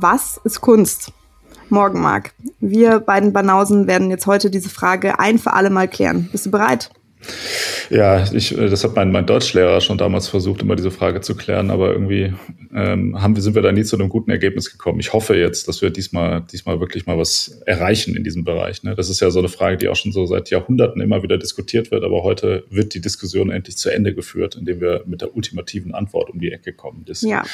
Was ist Kunst? Morgen, Marc. Wir beiden Banausen werden jetzt heute diese Frage ein für alle Mal klären. Bist du bereit? Ja, ich, äh, das hat mein, mein Deutschlehrer schon damals versucht, immer diese Frage zu klären, aber irgendwie ähm, haben sind wir da nie zu einem guten Ergebnis gekommen. Ich hoffe jetzt, dass wir diesmal, diesmal wirklich mal was erreichen in diesem Bereich. Ne? Das ist ja so eine Frage, die auch schon so seit Jahrhunderten immer wieder diskutiert wird, aber heute wird die Diskussion endlich zu Ende geführt, indem wir mit der ultimativen Antwort um die Ecke kommen. Das ja,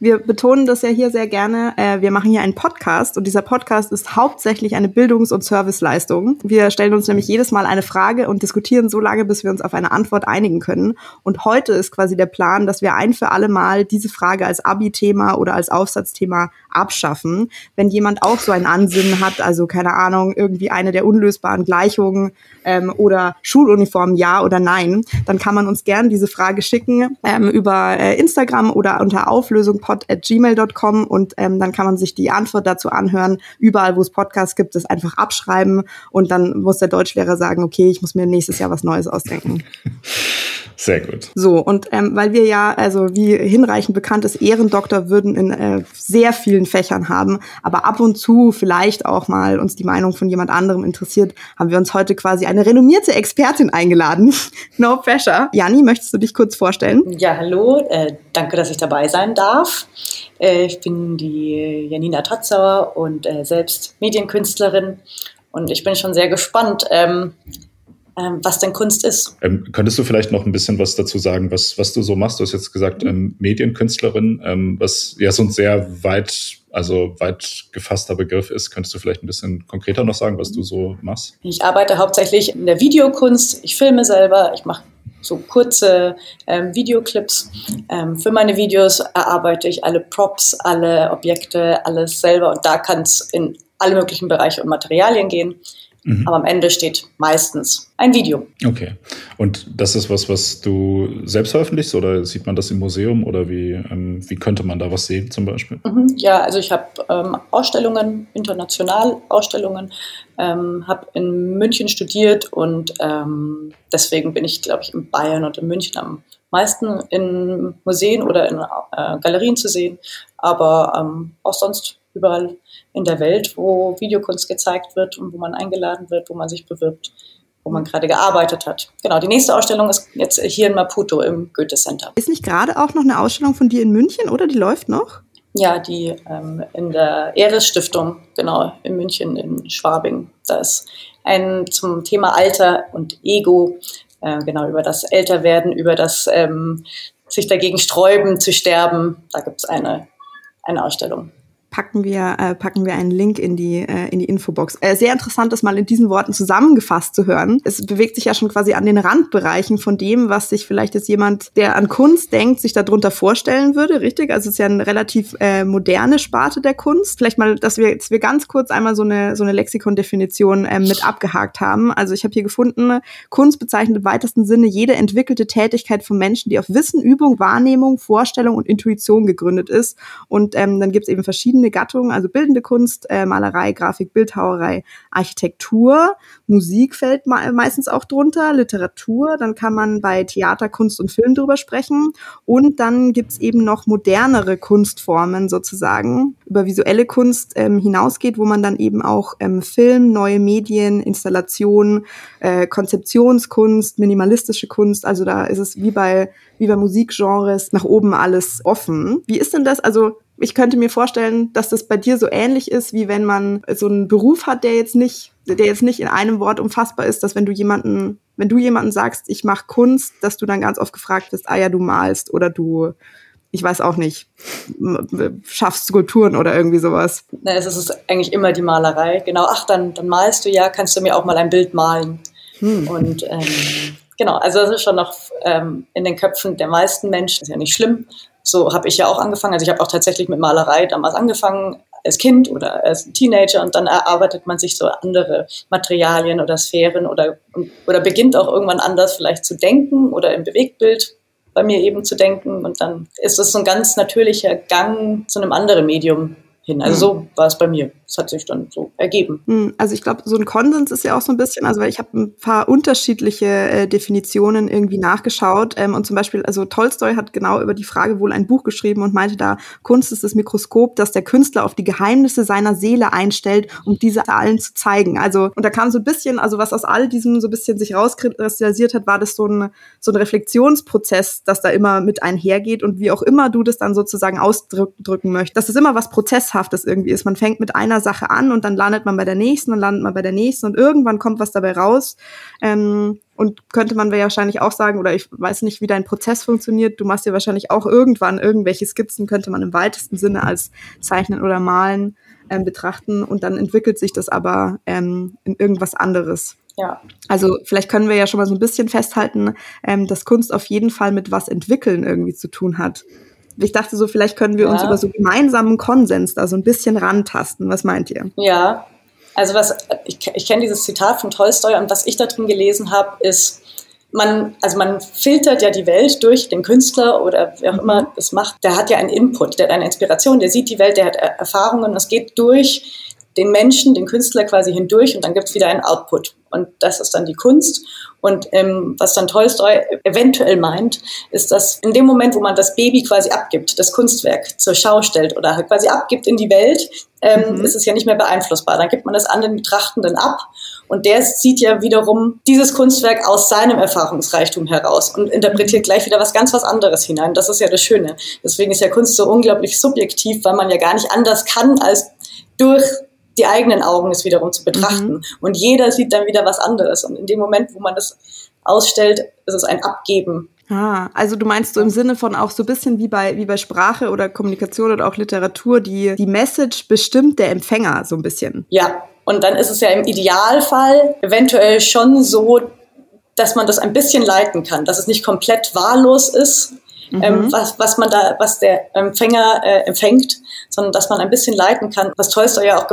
wir betonen das ja hier sehr gerne. Äh, wir machen hier einen Podcast und dieser Podcast ist hauptsächlich eine Bildungs- und Serviceleistung. Wir stellen uns nämlich jedes Mal eine Frage und diskutieren so lange, bis wir uns auf eine Antwort einigen können. Und heute ist quasi der Plan, dass wir ein für alle Mal diese Frage als Abi-Thema oder als Aufsatzthema abschaffen. Wenn jemand auch so ein Ansinnen hat, also keine Ahnung, irgendwie eine der unlösbaren Gleichungen ähm, oder Schuluniform ja oder nein, dann kann man uns gerne diese Frage schicken ähm, über äh, Instagram oder unter auflösungpod.gmail.com und ähm, dann kann man sich die Antwort dazu anhören. Überall, wo es Podcasts gibt, das einfach abschreiben und dann muss der Deutschlehrer sagen, okay, ich muss mir nächstes Jahr was Neues ausdenken. Sehr gut. So, und ähm, weil wir ja, also wie hinreichend bekannt ist, Ehrendoktor würden in äh, sehr vielen Fächern haben, aber ab und zu vielleicht auch mal uns die Meinung von jemand anderem interessiert, haben wir uns heute quasi eine renommierte Expertin eingeladen. no pressure. Jani, möchtest du dich kurz vorstellen? Ja, hallo. Äh, danke, dass ich dabei sein darf. Äh, ich bin die Janina Totzauer und äh, selbst Medienkünstlerin. Und ich bin schon sehr gespannt, ähm, ähm, was denn Kunst ist. Ähm, könntest du vielleicht noch ein bisschen was dazu sagen, was, was du so machst? Du hast jetzt gesagt, ähm, Medienkünstlerin, ähm, was ja so ein sehr weit, also weit gefasster Begriff ist. Könntest du vielleicht ein bisschen konkreter noch sagen, was du so machst? Ich arbeite hauptsächlich in der Videokunst. Ich filme selber, ich mache so kurze ähm, Videoclips. Ähm, für meine Videos erarbeite ich alle Props, alle Objekte, alles selber und da kann es in alle möglichen Bereiche und Materialien gehen. Mhm. Aber am Ende steht meistens ein Video. Okay. Und das ist was, was du selbst veröffentlichst oder sieht man das im Museum oder wie, ähm, wie könnte man da was sehen zum Beispiel? Mhm. Ja, also ich habe ähm, Ausstellungen, international Ausstellungen, ähm, habe in München studiert und ähm, deswegen bin ich, glaube ich, in Bayern und in München am meisten in Museen oder in äh, Galerien zu sehen, aber ähm, auch sonst überall in der Welt, wo Videokunst gezeigt wird und wo man eingeladen wird, wo man sich bewirbt, wo man gerade gearbeitet hat. Genau, die nächste Ausstellung ist jetzt hier in Maputo im Goethe Center. Ist nicht gerade auch noch eine Ausstellung von dir in München oder die läuft noch? Ja, die ähm, in der Eres Stiftung, genau, in München, in Schwabing. Da ist ein zum Thema Alter und Ego, äh, genau, über das Älterwerden, über das ähm, sich dagegen sträuben zu sterben. Da gibt es eine, eine Ausstellung packen wir, äh, packen wir einen Link in die, äh, in die Infobox. Äh, sehr interessant, das mal in diesen Worten zusammengefasst zu hören. Es bewegt sich ja schon quasi an den Randbereichen von dem, was sich vielleicht jetzt jemand, der an Kunst denkt, sich darunter vorstellen würde, richtig? Also es ist ja eine relativ äh, moderne Sparte der Kunst. Vielleicht mal, dass wir, dass wir ganz kurz einmal so eine, so eine Lexikon-Definition äh, mit abgehakt haben. Also ich habe hier gefunden, Kunst bezeichnet im weitesten Sinne jede entwickelte Tätigkeit von Menschen, die auf Wissen, Übung, Wahrnehmung, Vorstellung und Intuition gegründet ist. Und ähm, dann gibt es eben verschiedene verschiedene Gattungen, also bildende Kunst, äh, Malerei, Grafik, Bildhauerei, Architektur, Musik fällt meistens auch drunter, Literatur, dann kann man bei Theater, Kunst und Film drüber sprechen und dann gibt's eben noch modernere Kunstformen sozusagen, über visuelle Kunst ähm, hinausgeht, wo man dann eben auch ähm, Film, neue Medien, Installationen, äh, Konzeptionskunst, minimalistische Kunst, also da ist es wie bei wie bei Musikgenres nach oben alles offen. Wie ist denn das? Also ich könnte mir vorstellen, dass das bei dir so ähnlich ist, wie wenn man so einen Beruf hat, der jetzt nicht, der jetzt nicht in einem Wort umfassbar ist, dass wenn du jemanden, wenn du jemanden sagst, ich mache Kunst, dass du dann ganz oft gefragt wirst, ah ja, du malst oder du, ich weiß auch nicht, schaffst Skulpturen oder irgendwie sowas. Na, es ist eigentlich immer die Malerei. Genau, ach, dann, dann malst du ja, kannst du mir auch mal ein Bild malen. Hm. Und ähm, genau, also das ist schon noch ähm, in den Köpfen der meisten Menschen, ist ja nicht schlimm, so habe ich ja auch angefangen. Also ich habe auch tatsächlich mit Malerei damals angefangen als Kind oder als Teenager. Und dann erarbeitet man sich so andere Materialien oder Sphären oder, oder beginnt auch irgendwann anders vielleicht zu denken oder im Bewegtbild bei mir eben zu denken. Und dann ist es so ein ganz natürlicher Gang zu einem anderen Medium hin. Also so war es bei mir. Es hat sich dann so ergeben. Hm, also ich glaube, so ein Konsens ist ja auch so ein bisschen, also ich habe ein paar unterschiedliche äh, Definitionen irgendwie nachgeschaut. Ähm, und zum Beispiel, also Tolstoi hat genau über die Frage wohl ein Buch geschrieben und meinte da, Kunst ist das Mikroskop, das der Künstler auf die Geheimnisse seiner Seele einstellt, um diese allen zu zeigen. Also, und da kam so ein bisschen, also was aus all diesem so ein bisschen sich rauskristallisiert hat, war das so ein, so ein Reflexionsprozess, das da immer mit einhergeht und wie auch immer du das dann sozusagen ausdrücken möchtest. Dass es immer was Prozesshaftes irgendwie ist. Man fängt mit einer Sache an und dann landet man bei der nächsten und landet man bei der nächsten und irgendwann kommt was dabei raus. Ähm, und könnte man wahrscheinlich auch sagen, oder ich weiß nicht, wie dein Prozess funktioniert, du machst dir wahrscheinlich auch irgendwann irgendwelche Skizzen, könnte man im weitesten Sinne als Zeichnen oder Malen ähm, betrachten und dann entwickelt sich das aber ähm, in irgendwas anderes. Ja. Also vielleicht können wir ja schon mal so ein bisschen festhalten, ähm, dass Kunst auf jeden Fall mit was entwickeln irgendwie zu tun hat. Ich dachte so, vielleicht können wir ja. uns über so gemeinsamen Konsens da so ein bisschen rantasten. Was meint ihr? Ja, also was ich, ich kenne dieses Zitat von Tolstoi und was ich da drin gelesen habe, ist, man, also man filtert ja die Welt durch den Künstler oder wer auch immer das macht. Der hat ja einen Input, der hat eine Inspiration, der sieht die Welt, der hat Erfahrungen. Es geht durch den Menschen, den Künstler quasi hindurch und dann gibt es wieder einen Output. Und das ist dann die Kunst. Und ähm, was dann Tolstoi eventuell meint, ist, dass in dem Moment, wo man das Baby quasi abgibt, das Kunstwerk zur Schau stellt oder halt quasi abgibt in die Welt, ähm, mhm. ist es ja nicht mehr beeinflussbar. Dann gibt man das an den Betrachtenden ab und der sieht ja wiederum dieses Kunstwerk aus seinem Erfahrungsreichtum heraus und interpretiert gleich wieder was ganz was anderes hinein. Das ist ja das Schöne. Deswegen ist ja Kunst so unglaublich subjektiv, weil man ja gar nicht anders kann, als durch die eigenen Augen es wiederum zu betrachten. Mhm. Und jeder sieht dann wieder was anderes. Und in dem Moment, wo man das ausstellt, ist es ein Abgeben. Ah, also du meinst so im Sinne von auch so ein bisschen wie bei, wie bei Sprache oder Kommunikation oder auch Literatur, die, die Message bestimmt der Empfänger so ein bisschen. Ja, und dann ist es ja im Idealfall eventuell schon so, dass man das ein bisschen leiten kann, dass es nicht komplett wahllos ist, mhm. ähm, was, was man da, was der Empfänger äh, empfängt, sondern dass man ein bisschen leiten kann, was Tolstoy ja auch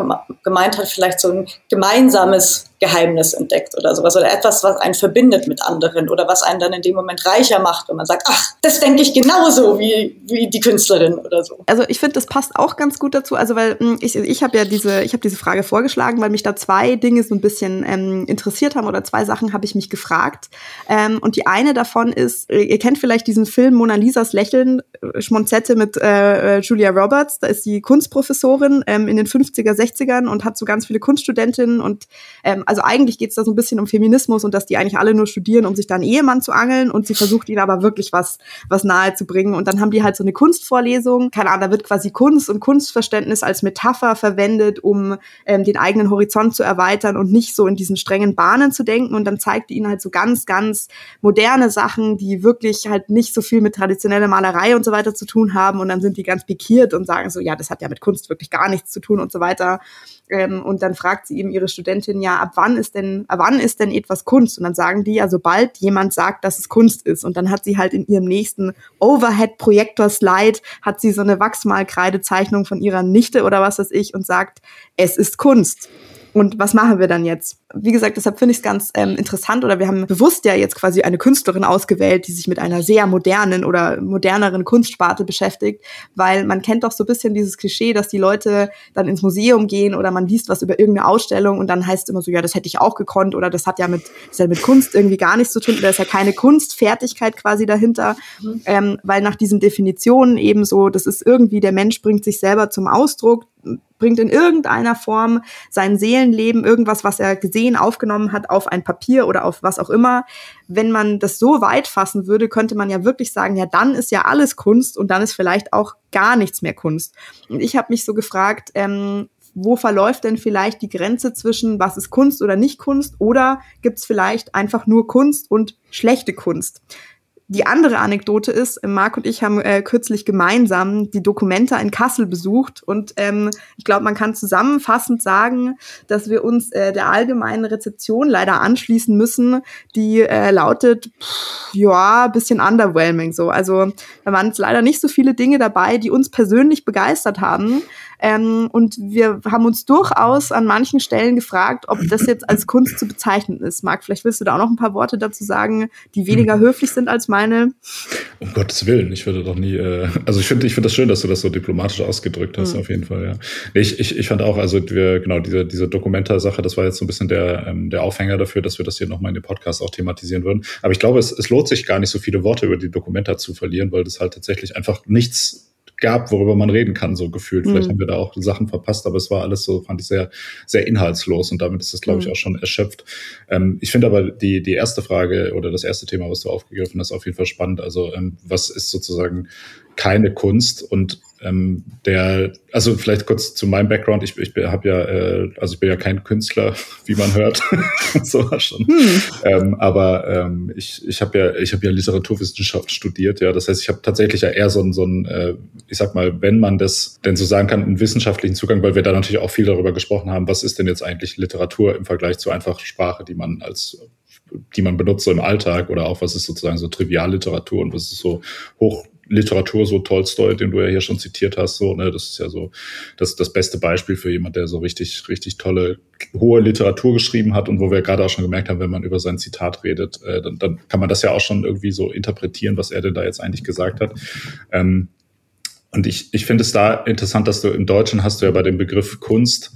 gemeint hat, vielleicht so ein gemeinsames Geheimnis entdeckt oder sowas oder etwas, was einen verbindet mit anderen oder was einen dann in dem Moment reicher macht, wenn man sagt, ach, das denke ich genauso wie, wie die Künstlerin oder so. Also ich finde, das passt auch ganz gut dazu, also weil hm, ich, ich habe ja diese, ich habe diese Frage vorgeschlagen, weil mich da zwei Dinge so ein bisschen ähm, interessiert haben oder zwei Sachen habe ich mich gefragt. Ähm, und die eine davon ist, ihr kennt vielleicht diesen Film Mona Lisas Lächeln, äh, Schmonzette mit äh, äh, Julia Roberts, da ist die Kunstprofessorin ähm, in den 50er, 60ern und hat so ganz viele Kunststudentinnen und ähm, also eigentlich geht es da so ein bisschen um Feminismus und dass die eigentlich alle nur studieren, um sich da einen Ehemann zu angeln und sie versucht ihnen aber wirklich was, was nahe zu bringen. Und dann haben die halt so eine Kunstvorlesung, keine Ahnung, da wird quasi Kunst und Kunstverständnis als Metapher verwendet, um ähm, den eigenen Horizont zu erweitern und nicht so in diesen strengen Bahnen zu denken. Und dann zeigt die ihnen halt so ganz, ganz moderne Sachen, die wirklich halt nicht so viel mit traditioneller Malerei und so weiter zu tun haben. Und dann sind die ganz pikiert und sagen so, ja, das hat ja mit Kunst wirklich gar nichts zu tun und so weiter. Ähm, und dann fragt sie eben ihre Studentin, ja, ab wann ist denn, ab wann ist denn etwas Kunst? Und dann sagen die ja, sobald jemand sagt, dass es Kunst ist. Und dann hat sie halt in ihrem nächsten Overhead-Projektor-Slide hat sie so eine Wachsmalkreidezeichnung von ihrer Nichte oder was weiß ich und sagt, es ist Kunst. Und was machen wir dann jetzt? Wie gesagt, deshalb finde ich es ganz ähm, interessant oder wir haben bewusst ja jetzt quasi eine Künstlerin ausgewählt, die sich mit einer sehr modernen oder moderneren Kunstsparte beschäftigt, weil man kennt doch so ein bisschen dieses Klischee, dass die Leute dann ins Museum gehen oder man liest was über irgendeine Ausstellung und dann heißt immer so, ja, das hätte ich auch gekonnt oder das hat ja mit, das hat mit Kunst irgendwie gar nichts zu tun oder ist ja keine Kunstfertigkeit quasi dahinter, mhm. ähm, weil nach diesen Definitionen eben so, das ist irgendwie, der Mensch bringt sich selber zum Ausdruck, bringt in irgendeiner Form sein Seelenleben, irgendwas, was er gesehen, aufgenommen hat, auf ein Papier oder auf was auch immer. Wenn man das so weit fassen würde, könnte man ja wirklich sagen, ja, dann ist ja alles Kunst und dann ist vielleicht auch gar nichts mehr Kunst. Und ich habe mich so gefragt, ähm, wo verläuft denn vielleicht die Grenze zwischen was ist Kunst oder nicht Kunst oder gibt es vielleicht einfach nur Kunst und schlechte Kunst? Die andere Anekdote ist, Marc und ich haben äh, kürzlich gemeinsam die Dokumenta in Kassel besucht und ähm, ich glaube, man kann zusammenfassend sagen, dass wir uns äh, der allgemeinen Rezeption leider anschließen müssen, die äh, lautet, pff, ja, bisschen underwhelming so. Also da waren jetzt leider nicht so viele Dinge dabei, die uns persönlich begeistert haben. Ähm, und wir haben uns durchaus an manchen Stellen gefragt, ob das jetzt als Kunst zu bezeichnen ist. Marc, vielleicht willst du da auch noch ein paar Worte dazu sagen, die weniger hm. höflich sind als meine. Um Gottes Willen, ich würde doch nie, äh, also ich finde ich finde das schön, dass du das so diplomatisch ausgedrückt hast, hm. auf jeden Fall, ja. Ich, ich, ich fand auch, also wir, genau, diese, diese Dokumenta-Sache, das war jetzt so ein bisschen der, ähm, der Aufhänger dafür, dass wir das hier nochmal in dem Podcast auch thematisieren würden. Aber ich glaube, es, es lohnt sich gar nicht so viele Worte über die Dokumenta zu verlieren, weil das halt tatsächlich einfach nichts gab, worüber man reden kann, so gefühlt. Vielleicht mhm. haben wir da auch Sachen verpasst, aber es war alles so, fand ich sehr, sehr inhaltslos und damit ist das, glaube ich, mhm. auch schon erschöpft. Ähm, ich finde aber die, die erste Frage oder das erste Thema, was du aufgegriffen hast, auf jeden Fall spannend. Also, ähm, was ist sozusagen keine Kunst und ähm, der, also vielleicht kurz zu meinem Background. Ich, ich habe ja, äh, also ich bin ja kein Künstler, wie man hört, so schon. Hm. Ähm, aber ähm, ich, ich habe ja, ich habe ja Literaturwissenschaft studiert. Ja, das heißt, ich habe tatsächlich ja eher so ein, so ein, äh, ich sag mal, wenn man das denn so sagen kann, einen wissenschaftlichen Zugang, weil wir da natürlich auch viel darüber gesprochen haben, was ist denn jetzt eigentlich Literatur im Vergleich zu einfach Sprache, die man als die man benutzt so im Alltag oder auch was ist sozusagen so Trivialliteratur und was ist so hoch Literatur, so Tolstoi, den du ja hier schon zitiert hast, so, ne, das ist ja so das, das beste Beispiel für jemand, der so richtig, richtig tolle, hohe Literatur geschrieben hat und wo wir gerade auch schon gemerkt haben, wenn man über sein Zitat redet, äh, dann, dann kann man das ja auch schon irgendwie so interpretieren, was er denn da jetzt eigentlich gesagt hat. Ähm, und ich, ich finde es da interessant, dass du im Deutschen hast du ja bei dem Begriff Kunst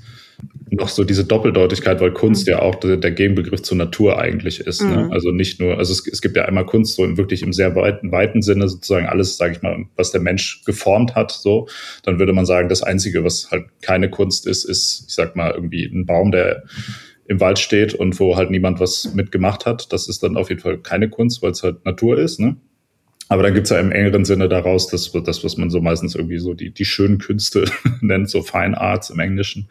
noch so diese Doppeldeutigkeit, weil Kunst mhm. ja auch der, der Gegenbegriff zur Natur eigentlich ist. Ne? Mhm. Ne? Also nicht nur, also es, es gibt ja einmal Kunst so im, wirklich im sehr weiten, weiten Sinne sozusagen alles, sage ich mal, was der Mensch geformt hat. So, dann würde man sagen, das Einzige, was halt keine Kunst ist, ist, ich sag mal, irgendwie ein Baum, der im Wald steht und wo halt niemand was mitgemacht hat. Das ist dann auf jeden Fall keine Kunst, weil es halt Natur ist. Ne? Aber dann gibt's ja im engeren Sinne daraus das, das, was man so meistens irgendwie so die, die schönen Künste nennt, so Fine Arts im Englischen.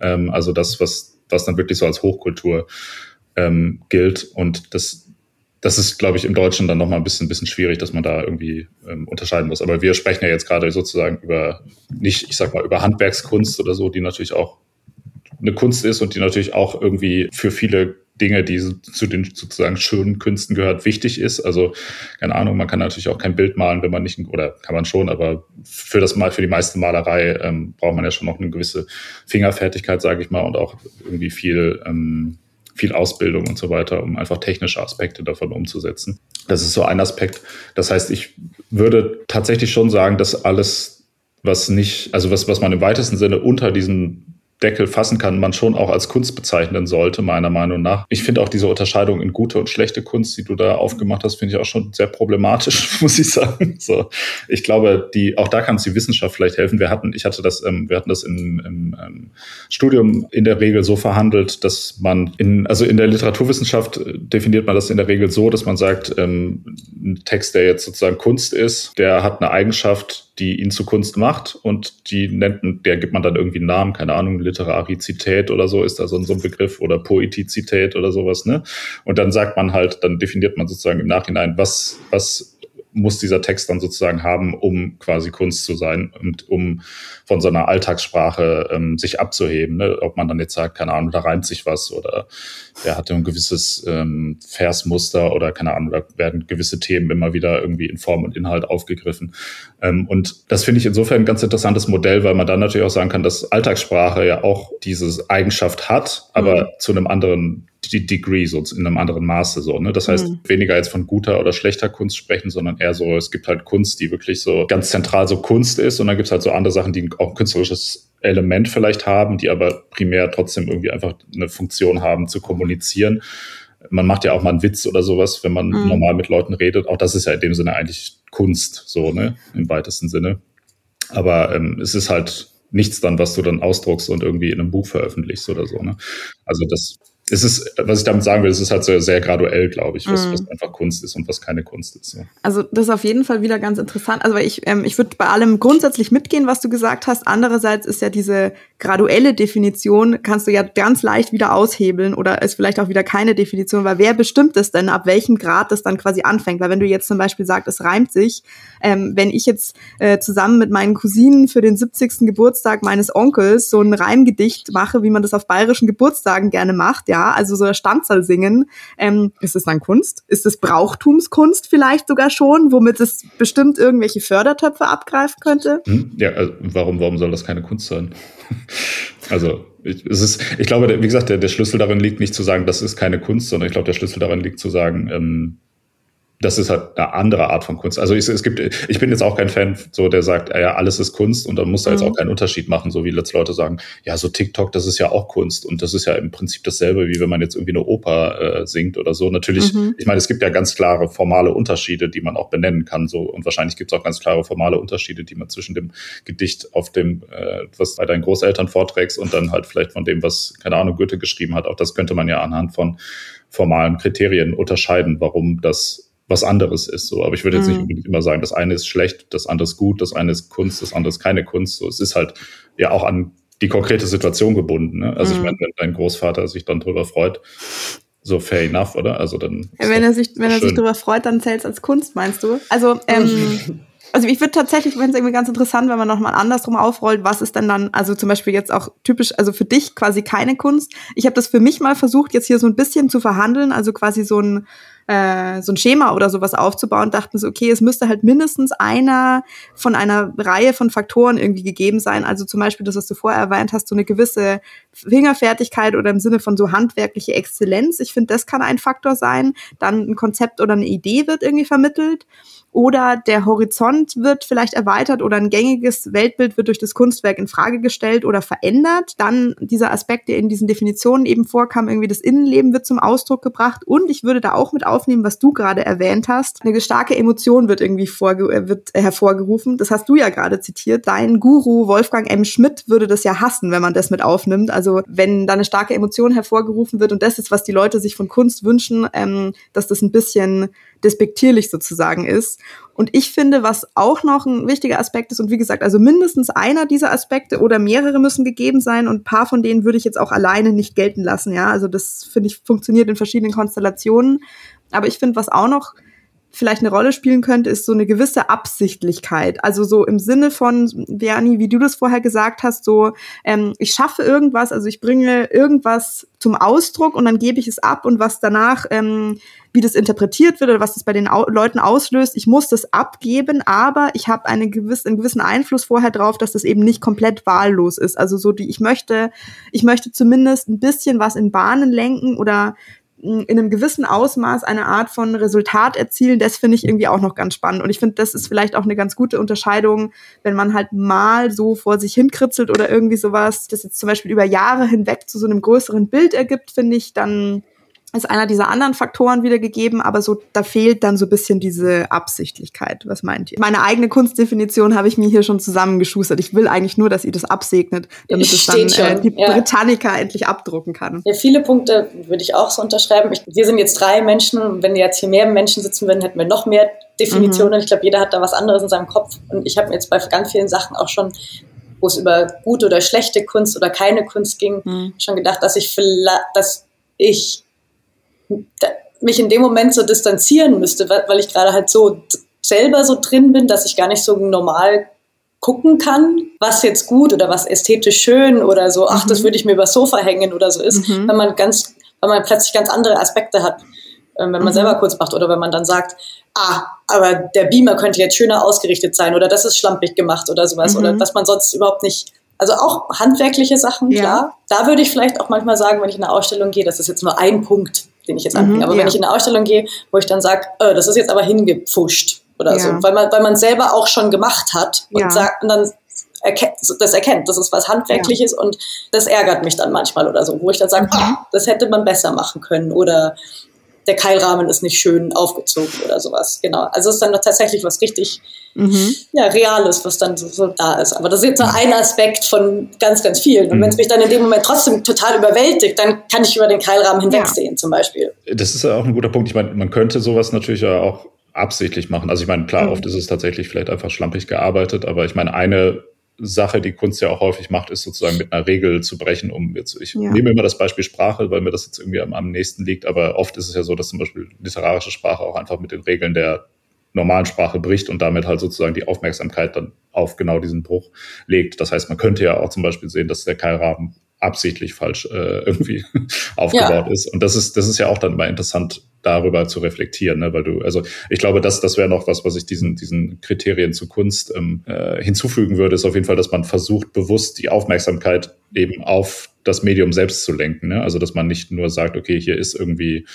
Ähm, also das, was, was dann wirklich so als Hochkultur ähm, gilt. Und das, das ist, glaube ich, im Deutschen dann nochmal ein bisschen, ein bisschen schwierig, dass man da irgendwie ähm, unterscheiden muss. Aber wir sprechen ja jetzt gerade sozusagen über, nicht, ich sag mal, über Handwerkskunst oder so, die natürlich auch eine Kunst ist und die natürlich auch irgendwie für viele Dinge, die zu den sozusagen schönen Künsten gehört, wichtig ist. Also, keine Ahnung, man kann natürlich auch kein Bild malen, wenn man nicht, oder kann man schon, aber für das Mal, für die meiste Malerei ähm, braucht man ja schon noch eine gewisse Fingerfertigkeit, sage ich mal, und auch irgendwie viel, ähm, viel Ausbildung und so weiter, um einfach technische Aspekte davon umzusetzen. Das ist so ein Aspekt. Das heißt, ich würde tatsächlich schon sagen, dass alles, was nicht, also was, was man im weitesten Sinne unter diesem Deckel fassen kann, man schon auch als Kunst bezeichnen sollte, meiner Meinung nach. Ich finde auch diese Unterscheidung in gute und schlechte Kunst, die du da aufgemacht hast, finde ich auch schon sehr problematisch, muss ich sagen. So, ich glaube, die, auch da kann uns die Wissenschaft vielleicht helfen. Wir hatten, ich hatte das, ähm, wir hatten das im, im ähm, Studium in der Regel so verhandelt, dass man in, also in der Literaturwissenschaft definiert man das in der Regel so, dass man sagt, ähm, ein Text, der jetzt sozusagen Kunst ist, der hat eine Eigenschaft, die ihn zu Kunst macht und die nennt, der gibt man dann irgendwie einen Namen, keine Ahnung, Literarizität oder so ist da so, ein Begriff oder Poetizität oder sowas, ne? Und dann sagt man halt, dann definiert man sozusagen im Nachhinein, was, was muss dieser Text dann sozusagen haben, um quasi Kunst zu sein und um von so einer Alltagssprache ähm, sich abzuheben. Ne? Ob man dann jetzt sagt, keine Ahnung, da reimt sich was oder der hatte ein gewisses ähm, Versmuster oder keine Ahnung, da werden gewisse Themen immer wieder irgendwie in Form und Inhalt aufgegriffen. Ähm, und das finde ich insofern ein ganz interessantes Modell, weil man dann natürlich auch sagen kann, dass Alltagssprache ja auch diese Eigenschaft hat, aber mhm. zu einem anderen die Degree so in einem anderen Maße so. Ne? Das heißt, mhm. weniger jetzt von guter oder schlechter Kunst sprechen, sondern eher so, es gibt halt Kunst, die wirklich so ganz zentral so Kunst ist und dann gibt es halt so andere Sachen, die auch ein künstlerisches Element vielleicht haben, die aber primär trotzdem irgendwie einfach eine Funktion haben zu kommunizieren. Man macht ja auch mal einen Witz oder sowas, wenn man mhm. normal mit Leuten redet. Auch das ist ja in dem Sinne eigentlich Kunst, so, ne, im weitesten Sinne. Aber ähm, es ist halt nichts dann, was du dann ausdruckst und irgendwie in einem Buch veröffentlichst oder so. Ne? Also das es ist, was ich damit sagen will, es ist halt so sehr graduell, glaube ich, was, mm. was einfach Kunst ist und was keine Kunst ist. Ja. Also das ist auf jeden Fall wieder ganz interessant. Also ich, ähm, ich würde bei allem grundsätzlich mitgehen, was du gesagt hast. Andererseits ist ja diese graduelle Definition, kannst du ja ganz leicht wieder aushebeln oder ist vielleicht auch wieder keine Definition, weil wer bestimmt es denn, ab welchem Grad das dann quasi anfängt? Weil wenn du jetzt zum Beispiel sagst, es reimt sich, ähm, wenn ich jetzt äh, zusammen mit meinen Cousinen für den 70. Geburtstag meines Onkels so ein Reimgedicht mache, wie man das auf bayerischen Geburtstagen gerne macht, ja, also so Stanzerl singen, ähm, ist es dann Kunst? Ist es Brauchtumskunst vielleicht sogar schon, womit es bestimmt irgendwelche Fördertöpfe abgreifen könnte? Hm? Ja, also warum, warum soll das keine Kunst sein? also ich, es ist, ich glaube, wie gesagt, der, der Schlüssel darin liegt nicht zu sagen, das ist keine Kunst, sondern ich glaube, der Schlüssel darin liegt zu sagen, ähm, das ist halt eine andere Art von Kunst. Also ich, es gibt, ich bin jetzt auch kein Fan, so der sagt, ja, alles ist Kunst und dann muss da jetzt mhm. auch keinen Unterschied machen, so wie letzte Leute sagen, ja, so TikTok, das ist ja auch Kunst und das ist ja im Prinzip dasselbe, wie wenn man jetzt irgendwie eine Oper äh, singt oder so. Natürlich, mhm. ich meine, es gibt ja ganz klare formale Unterschiede, die man auch benennen kann, so und wahrscheinlich gibt es auch ganz klare formale Unterschiede, die man zwischen dem Gedicht auf dem, äh, was bei deinen Großeltern vorträgst und dann halt vielleicht von dem, was keine Ahnung Goethe geschrieben hat. Auch das könnte man ja anhand von formalen Kriterien unterscheiden, warum das was anderes ist. So, aber ich würde jetzt mhm. nicht immer sagen, das eine ist schlecht, das andere ist gut, das eine ist Kunst, das andere ist keine Kunst. So, es ist halt ja auch an die konkrete Situation gebunden. Ne? Also mhm. ich meine, wenn dein Großvater sich dann drüber freut, so fair enough, oder? Also dann. Ja, wenn er sich, wenn er sich drüber freut, dann zählt es als Kunst, meinst du? Also ähm, also ich würde tatsächlich, wenn es irgendwie ganz interessant, wenn man nochmal andersrum aufrollt, was ist denn dann, also zum Beispiel jetzt auch typisch, also für dich quasi keine Kunst. Ich habe das für mich mal versucht, jetzt hier so ein bisschen zu verhandeln, also quasi so ein äh, so ein Schema oder sowas aufzubauen, dachten so, okay, es müsste halt mindestens einer von einer Reihe von Faktoren irgendwie gegeben sein. Also zum Beispiel das, was du vorher erwähnt hast, so eine gewisse Fingerfertigkeit oder im Sinne von so handwerkliche Exzellenz. Ich finde, das kann ein Faktor sein. Dann ein Konzept oder eine Idee wird irgendwie vermittelt oder der Horizont wird vielleicht erweitert oder ein gängiges Weltbild wird durch das Kunstwerk in Frage gestellt oder verändert. Dann dieser Aspekt, der in diesen Definitionen eben vorkam, irgendwie das Innenleben wird zum Ausdruck gebracht und ich würde da auch mit aufnehmen, was du gerade erwähnt hast. Eine starke Emotion wird irgendwie äh, wird hervorgerufen. Das hast du ja gerade zitiert. Dein Guru Wolfgang M. Schmidt würde das ja hassen, wenn man das mit aufnimmt. Also wenn da eine starke Emotion hervorgerufen wird und das ist, was die Leute sich von Kunst wünschen, ähm, dass das ein bisschen despektierlich sozusagen ist. Und ich finde, was auch noch ein wichtiger Aspekt ist, und wie gesagt, also mindestens einer dieser Aspekte oder mehrere müssen gegeben sein und ein paar von denen würde ich jetzt auch alleine nicht gelten lassen, ja. Also das finde ich funktioniert in verschiedenen Konstellationen. Aber ich finde, was auch noch vielleicht eine Rolle spielen könnte, ist so eine gewisse Absichtlichkeit. Also so im Sinne von, Verni, wie du das vorher gesagt hast, so ähm, ich schaffe irgendwas, also ich bringe irgendwas zum Ausdruck und dann gebe ich es ab und was danach, ähm, wie das interpretiert wird oder was das bei den Au Leuten auslöst, ich muss das abgeben, aber ich habe eine gewisse, einen gewissen Einfluss vorher drauf, dass das eben nicht komplett wahllos ist. Also so die, ich möchte, ich möchte zumindest ein bisschen was in Bahnen lenken oder in einem gewissen Ausmaß eine Art von Resultat erzielen, das finde ich irgendwie auch noch ganz spannend. Und ich finde, das ist vielleicht auch eine ganz gute Unterscheidung, wenn man halt mal so vor sich hinkritzelt oder irgendwie sowas, das jetzt zum Beispiel über Jahre hinweg zu so einem größeren Bild ergibt, finde ich, dann ist einer dieser anderen Faktoren wieder gegeben, aber so, da fehlt dann so ein bisschen diese Absichtlichkeit. Was meint ihr? Meine eigene Kunstdefinition habe ich mir hier schon zusammengeschustert. Ich will eigentlich nur, dass ihr das absegnet, damit es dann äh, die ja. Britannica endlich abdrucken kann. Ja, viele Punkte würde ich auch so unterschreiben. Ich, wir sind jetzt drei Menschen. Wenn jetzt hier mehr Menschen sitzen würden, hätten wir noch mehr Definitionen. Mhm. Ich glaube, jeder hat da was anderes in seinem Kopf. Und ich habe mir jetzt bei ganz vielen Sachen auch schon wo es über gute oder schlechte Kunst oder keine Kunst ging, mhm. schon gedacht, dass ich vielleicht, dass ich mich in dem Moment so distanzieren müsste, weil ich gerade halt so selber so drin bin, dass ich gar nicht so normal gucken kann, was jetzt gut oder was ästhetisch schön oder so, ach, mhm. das würde ich mir übers Sofa hängen oder so ist, mhm. wenn man ganz, wenn man plötzlich ganz andere Aspekte hat, ähm, wenn man mhm. selber kurz macht oder wenn man dann sagt, ah, aber der Beamer könnte jetzt schöner ausgerichtet sein oder das ist schlampig gemacht oder sowas oder dass mhm. man sonst überhaupt nicht also auch handwerkliche Sachen, ja. klar. Da würde ich vielleicht auch manchmal sagen, wenn ich in eine Ausstellung gehe, das ist jetzt nur ein Punkt, den ich jetzt anbringe. Mhm, aber ja. wenn ich in eine Ausstellung gehe, wo ich dann sage, äh, das ist jetzt aber hingepfuscht oder ja. so, weil man, weil man selber auch schon gemacht hat und sagt, und dann erkennt, das erkennt, das ist was Handwerkliches ja. und das ärgert mich dann manchmal oder so, wo ich dann sage, mhm. ah, das hätte man besser machen können oder der Keilrahmen ist nicht schön aufgezogen oder sowas. Genau. Also es ist dann tatsächlich was richtig mhm. ja, Reales, was dann so, so, da ist. Aber das ist jetzt nur ein Aspekt von ganz, ganz vielen. Und mhm. wenn es mich dann in dem Moment trotzdem total überwältigt, dann kann ich über den Keilrahmen hinwegsehen ja. zum Beispiel. Das ist ja auch ein guter Punkt. Ich meine, man könnte sowas natürlich ja auch absichtlich machen. Also ich meine, klar, mhm. oft ist es tatsächlich vielleicht einfach schlampig gearbeitet, aber ich meine, eine Sache, die Kunst ja auch häufig macht, ist sozusagen mit einer Regel zu brechen, um jetzt, ich ja. nehme immer das Beispiel Sprache, weil mir das jetzt irgendwie am, am nächsten liegt, aber oft ist es ja so, dass zum Beispiel literarische Sprache auch einfach mit den Regeln der normalen Sprache bricht und damit halt sozusagen die Aufmerksamkeit dann auf genau diesen Bruch legt. Das heißt, man könnte ja auch zum Beispiel sehen, dass der Keilrahmen absichtlich falsch äh, irgendwie aufgebaut ja. ist. Und das ist, das ist ja auch dann mal interessant, darüber zu reflektieren, ne? weil du, also ich glaube, das, das wäre noch was, was ich diesen, diesen Kriterien zu Kunst ähm, äh, hinzufügen würde, ist auf jeden Fall, dass man versucht, bewusst die Aufmerksamkeit eben auf das Medium selbst zu lenken. Ne? Also dass man nicht nur sagt, okay, hier ist irgendwie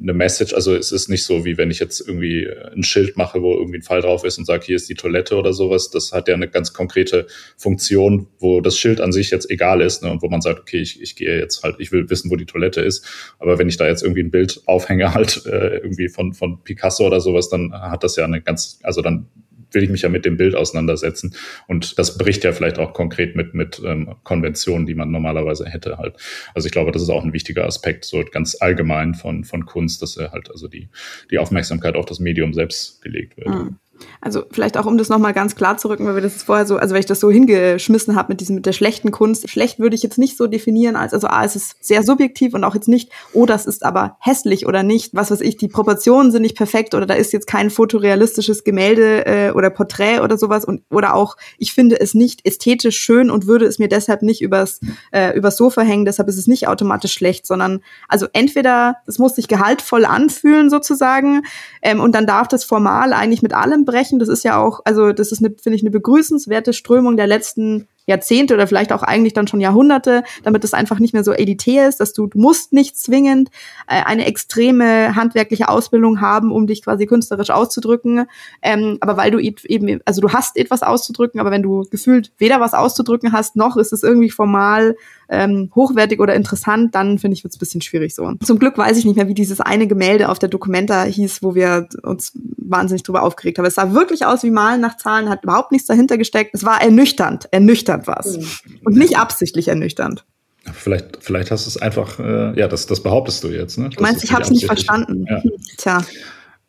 eine Message. Also es ist nicht so, wie wenn ich jetzt irgendwie ein Schild mache, wo irgendwie ein Fall drauf ist und sage, hier ist die Toilette oder sowas. Das hat ja eine ganz konkrete Funktion, wo das Schild an sich jetzt egal ist ne, und wo man sagt, okay, ich, ich gehe jetzt halt, ich will wissen, wo die Toilette ist. Aber wenn ich da jetzt irgendwie ein Bild aufhänge, halt äh, irgendwie von, von Picasso oder sowas, dann hat das ja eine ganz, also dann will ich mich ja mit dem Bild auseinandersetzen. Und das bricht ja vielleicht auch konkret mit, mit ähm, Konventionen, die man normalerweise hätte halt. Also ich glaube, das ist auch ein wichtiger Aspekt, so ganz allgemein von, von Kunst, dass er halt also die, die Aufmerksamkeit auf das Medium selbst gelegt wird. Mhm. Also vielleicht auch, um das nochmal ganz klar zu rücken, weil wir das vorher so, also weil ich das so hingeschmissen habe mit diesem, mit der schlechten Kunst. Schlecht würde ich jetzt nicht so definieren als, also A, es ist sehr subjektiv und auch jetzt nicht, oh, das ist aber hässlich oder nicht, was weiß ich, die Proportionen sind nicht perfekt oder da ist jetzt kein fotorealistisches Gemälde äh, oder Porträt oder sowas. Und oder auch, ich finde es nicht ästhetisch schön und würde es mir deshalb nicht übers, äh, übers Sofa hängen, deshalb ist es nicht automatisch schlecht, sondern also entweder, es muss sich gehaltvoll anfühlen sozusagen ähm, und dann darf das formal eigentlich mit allem brechen. Das ist ja auch, also das ist, finde ich, eine begrüßenswerte Strömung der letzten Jahrzehnte oder vielleicht auch eigentlich dann schon Jahrhunderte, damit es einfach nicht mehr so elitär ist, dass du, du musst nicht zwingend äh, eine extreme handwerkliche Ausbildung haben, um dich quasi künstlerisch auszudrücken. Ähm, aber weil du eben, also du hast etwas auszudrücken, aber wenn du gefühlt weder was auszudrücken hast, noch ist es irgendwie formal ähm, hochwertig oder interessant, dann finde ich, wird es ein bisschen schwierig so. Zum Glück weiß ich nicht mehr, wie dieses eine Gemälde auf der Dokumenta hieß, wo wir uns wahnsinnig drüber aufgeregt haben. Es sah wirklich aus wie Malen nach Zahlen, hat überhaupt nichts dahinter gesteckt. Es war ernüchternd, ernüchternd war es. Mhm. Und nicht absichtlich ernüchternd. Vielleicht, vielleicht hast du es einfach, äh, ja, das, das behauptest du jetzt. Ne? Du meinst, ich habe es nicht verstanden. Ja. Tja.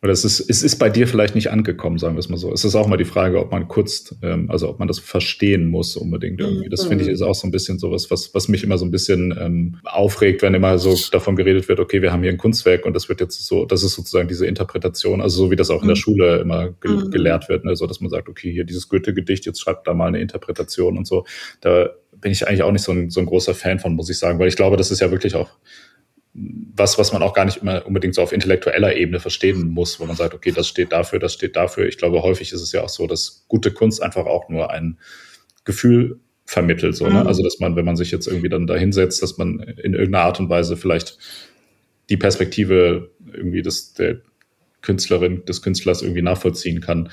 Oder es ist, es ist bei dir vielleicht nicht angekommen, sagen wir es mal so. Es ist auch mal die Frage, ob man kurz, ähm, also ob man das verstehen muss unbedingt irgendwie. Das finde ich mhm. ist auch so ein bisschen sowas, was, was mich immer so ein bisschen ähm, aufregt, wenn immer so davon geredet wird, okay, wir haben hier ein Kunstwerk und das wird jetzt so, das ist sozusagen diese Interpretation, also so wie das auch in der mhm. Schule immer ge mhm. gelehrt wird, ne? so dass man sagt, okay, hier dieses Goethe-Gedicht, jetzt schreibt da mal eine Interpretation und so. Da bin ich eigentlich auch nicht so ein, so ein großer Fan von, muss ich sagen, weil ich glaube, das ist ja wirklich auch was, was man auch gar nicht immer unbedingt so auf intellektueller Ebene verstehen muss, wo man sagt, okay, das steht dafür, das steht dafür. Ich glaube, häufig ist es ja auch so, dass gute Kunst einfach auch nur ein Gefühl vermittelt, so, ne? mhm. Also, dass man, wenn man sich jetzt irgendwie dann da hinsetzt, dass man in irgendeiner Art und Weise vielleicht die Perspektive irgendwie des, der Künstlerin, des Künstlers irgendwie nachvollziehen kann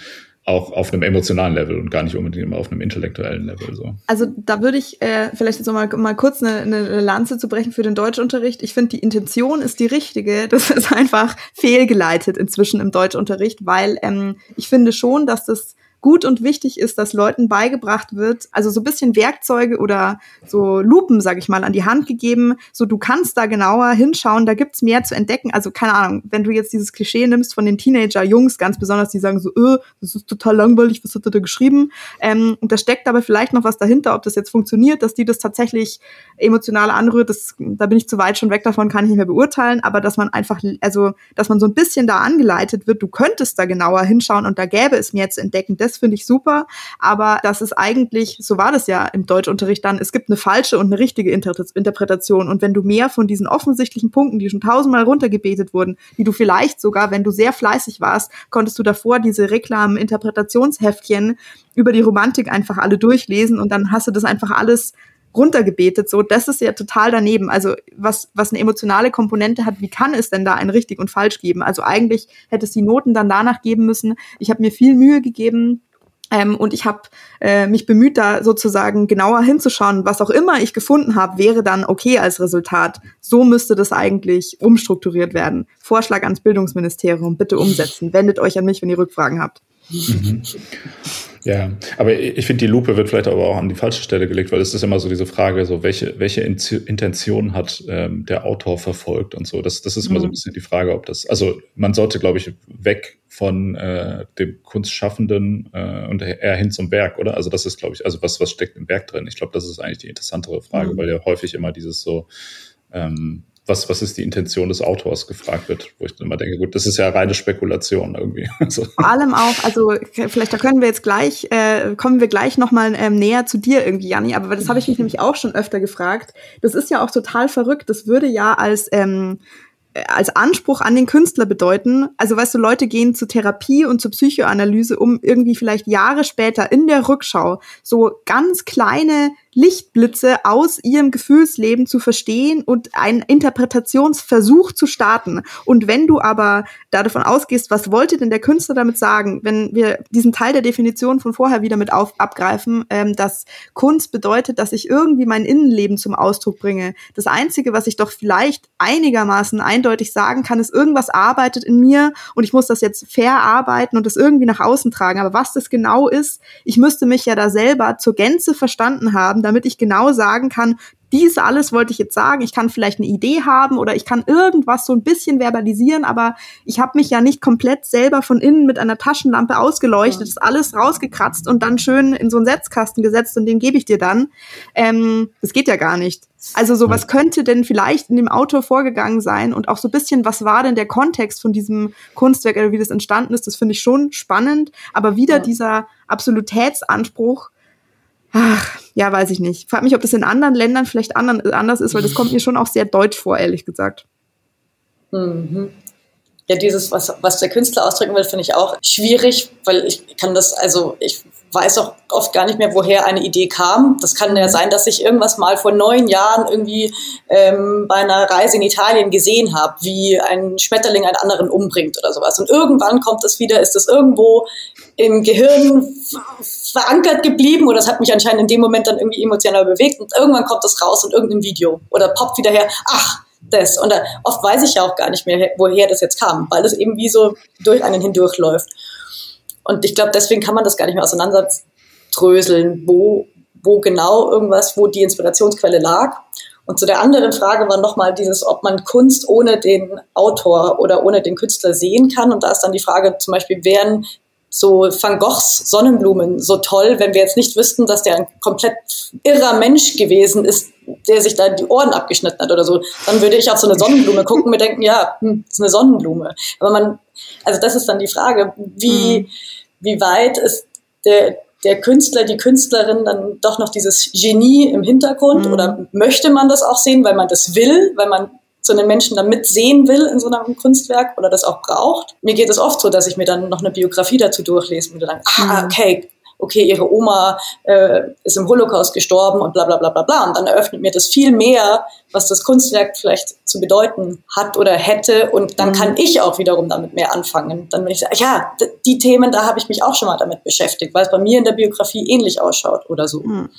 auch auf einem emotionalen Level und gar nicht unbedingt immer auf einem intellektuellen Level. So. Also da würde ich äh, vielleicht jetzt noch mal, mal kurz eine, eine Lanze zu brechen für den Deutschunterricht. Ich finde, die Intention ist die richtige. Das ist einfach fehlgeleitet inzwischen im Deutschunterricht, weil ähm, ich finde schon, dass das gut und wichtig ist, dass Leuten beigebracht wird, also so ein bisschen Werkzeuge oder so Lupen, sag ich mal, an die Hand gegeben, so du kannst da genauer hinschauen, da gibt's mehr zu entdecken. Also keine Ahnung, wenn du jetzt dieses Klischee nimmst von den Teenager-Jungs, ganz besonders, die sagen so, äh, das ist total langweilig, was hat er da geschrieben? Ähm, und da steckt aber vielleicht noch was dahinter, ob das jetzt funktioniert, dass die das tatsächlich emotional anrührt, das, da bin ich zu weit schon weg davon, kann ich nicht mehr beurteilen, aber dass man einfach, also, dass man so ein bisschen da angeleitet wird, du könntest da genauer hinschauen und da gäbe es mehr zu entdecken, das finde ich super. Aber das ist eigentlich, so war das ja im Deutschunterricht dann, es gibt eine falsche und eine richtige Inter Interpretation. Und wenn du mehr von diesen offensichtlichen Punkten, die schon tausendmal runtergebetet wurden, die du vielleicht sogar, wenn du sehr fleißig warst, konntest du davor diese Reklamen-Interpretationsheftchen über die Romantik einfach alle durchlesen und dann hast du das einfach alles runtergebetet. So, das ist ja total daneben. Also was, was eine emotionale Komponente hat, wie kann es denn da ein richtig und falsch geben? Also eigentlich hätte es die Noten dann danach geben müssen. Ich habe mir viel Mühe gegeben, ähm, und ich habe äh, mich bemüht, da sozusagen genauer hinzuschauen. Was auch immer ich gefunden habe, wäre dann okay als Resultat. So müsste das eigentlich umstrukturiert werden. Vorschlag ans Bildungsministerium, bitte umsetzen. Wendet euch an mich, wenn ihr Rückfragen habt. Mhm. Ja, aber ich finde, die Lupe wird vielleicht aber auch an die falsche Stelle gelegt, weil es ist immer so diese Frage, so welche, welche Intention hat ähm, der Autor verfolgt und so. Das, das ist immer so ein mhm. bisschen die Frage, ob das, also man sollte, glaube ich, weg von äh, dem Kunstschaffenden äh, und eher hin zum Werk, oder? Also das ist, glaube ich, also was, was steckt im Werk drin? Ich glaube, das ist eigentlich die interessantere Frage, mhm. weil ja häufig immer dieses so, ähm, was, was ist die Intention des Autors gefragt wird, wo ich dann immer denke, gut, das ist ja reine Spekulation irgendwie. Also. Vor allem auch, also vielleicht da können wir jetzt gleich, äh, kommen wir gleich nochmal ähm, näher zu dir irgendwie, Janni, aber das habe ich mich nämlich auch schon öfter gefragt. Das ist ja auch total verrückt. Das würde ja als ähm, als Anspruch an den Künstler bedeuten. Also weißt du, Leute gehen zur Therapie und zur Psychoanalyse, um irgendwie vielleicht Jahre später in der Rückschau so ganz kleine Lichtblitze aus ihrem Gefühlsleben zu verstehen und einen Interpretationsversuch zu starten. Und wenn du aber da davon ausgehst, was wollte denn der Künstler damit sagen, wenn wir diesen Teil der Definition von vorher wieder mit auf, abgreifen, ähm, dass Kunst bedeutet, dass ich irgendwie mein Innenleben zum Ausdruck bringe. Das Einzige, was ich doch vielleicht einigermaßen eindeutig sagen kann, ist, irgendwas arbeitet in mir und ich muss das jetzt verarbeiten und das irgendwie nach außen tragen. Aber was das genau ist, ich müsste mich ja da selber zur Gänze verstanden haben, damit ich genau sagen kann, dies alles wollte ich jetzt sagen. Ich kann vielleicht eine Idee haben oder ich kann irgendwas so ein bisschen verbalisieren, aber ich habe mich ja nicht komplett selber von innen mit einer Taschenlampe ausgeleuchtet, ist alles rausgekratzt und dann schön in so einen Setzkasten gesetzt und den gebe ich dir dann. Ähm, das geht ja gar nicht. Also so, was könnte denn vielleicht in dem Autor vorgegangen sein und auch so ein bisschen, was war denn der Kontext von diesem Kunstwerk oder wie das entstanden ist, das finde ich schon spannend, aber wieder ja. dieser Absolutätsanspruch, Ach, ja, weiß ich nicht. Frag mich, ob das in anderen Ländern vielleicht anders ist, weil das kommt mir schon auch sehr deutsch vor, ehrlich gesagt. Mhm. Ja, dieses, was, was der Künstler ausdrücken will, finde ich auch schwierig, weil ich kann das, also ich weiß auch oft gar nicht mehr, woher eine Idee kam. Das kann ja sein, dass ich irgendwas mal vor neun Jahren irgendwie ähm, bei einer Reise in Italien gesehen habe, wie ein Schmetterling einen anderen umbringt oder sowas. Und irgendwann kommt es wieder, ist es irgendwo im Gehirn verankert geblieben oder es hat mich anscheinend in dem Moment dann irgendwie emotional bewegt und irgendwann kommt es raus in irgendeinem Video oder poppt wieder her, ach, das. Und da, oft weiß ich ja auch gar nicht mehr, woher das jetzt kam, weil das eben wie so durch einen hindurchläuft. Und ich glaube, deswegen kann man das gar nicht mehr auseinanderdröseln, wo, wo genau irgendwas, wo die Inspirationsquelle lag. Und zu der anderen Frage war nochmal dieses, ob man Kunst ohne den Autor oder ohne den Künstler sehen kann. Und da ist dann die Frage zum Beispiel, wären so Van Goghs Sonnenblumen so toll, wenn wir jetzt nicht wüssten, dass der ein komplett irrer Mensch gewesen ist, der sich da die Ohren abgeschnitten hat oder so, dann würde ich auf so eine Sonnenblume gucken und mir denken, ja, hm, ist eine Sonnenblume. Aber man, also das ist dann die Frage, wie, mhm wie weit ist der, der Künstler, die Künstlerin dann doch noch dieses Genie im Hintergrund mhm. oder möchte man das auch sehen, weil man das will, weil man so einen Menschen da mitsehen will in so einem Kunstwerk oder das auch braucht. Mir geht es oft so, dass ich mir dann noch eine Biografie dazu durchlese und dann, ah, mhm. okay, okay, ihre Oma äh, ist im Holocaust gestorben und bla bla bla bla bla. Und dann eröffnet mir das viel mehr, was das Kunstwerk vielleicht zu bedeuten hat oder hätte. Und dann mhm. kann ich auch wiederum damit mehr anfangen. Dann wenn ich sage, ja, die Themen, da habe ich mich auch schon mal damit beschäftigt, weil es bei mir in der Biografie ähnlich ausschaut oder so. Mhm.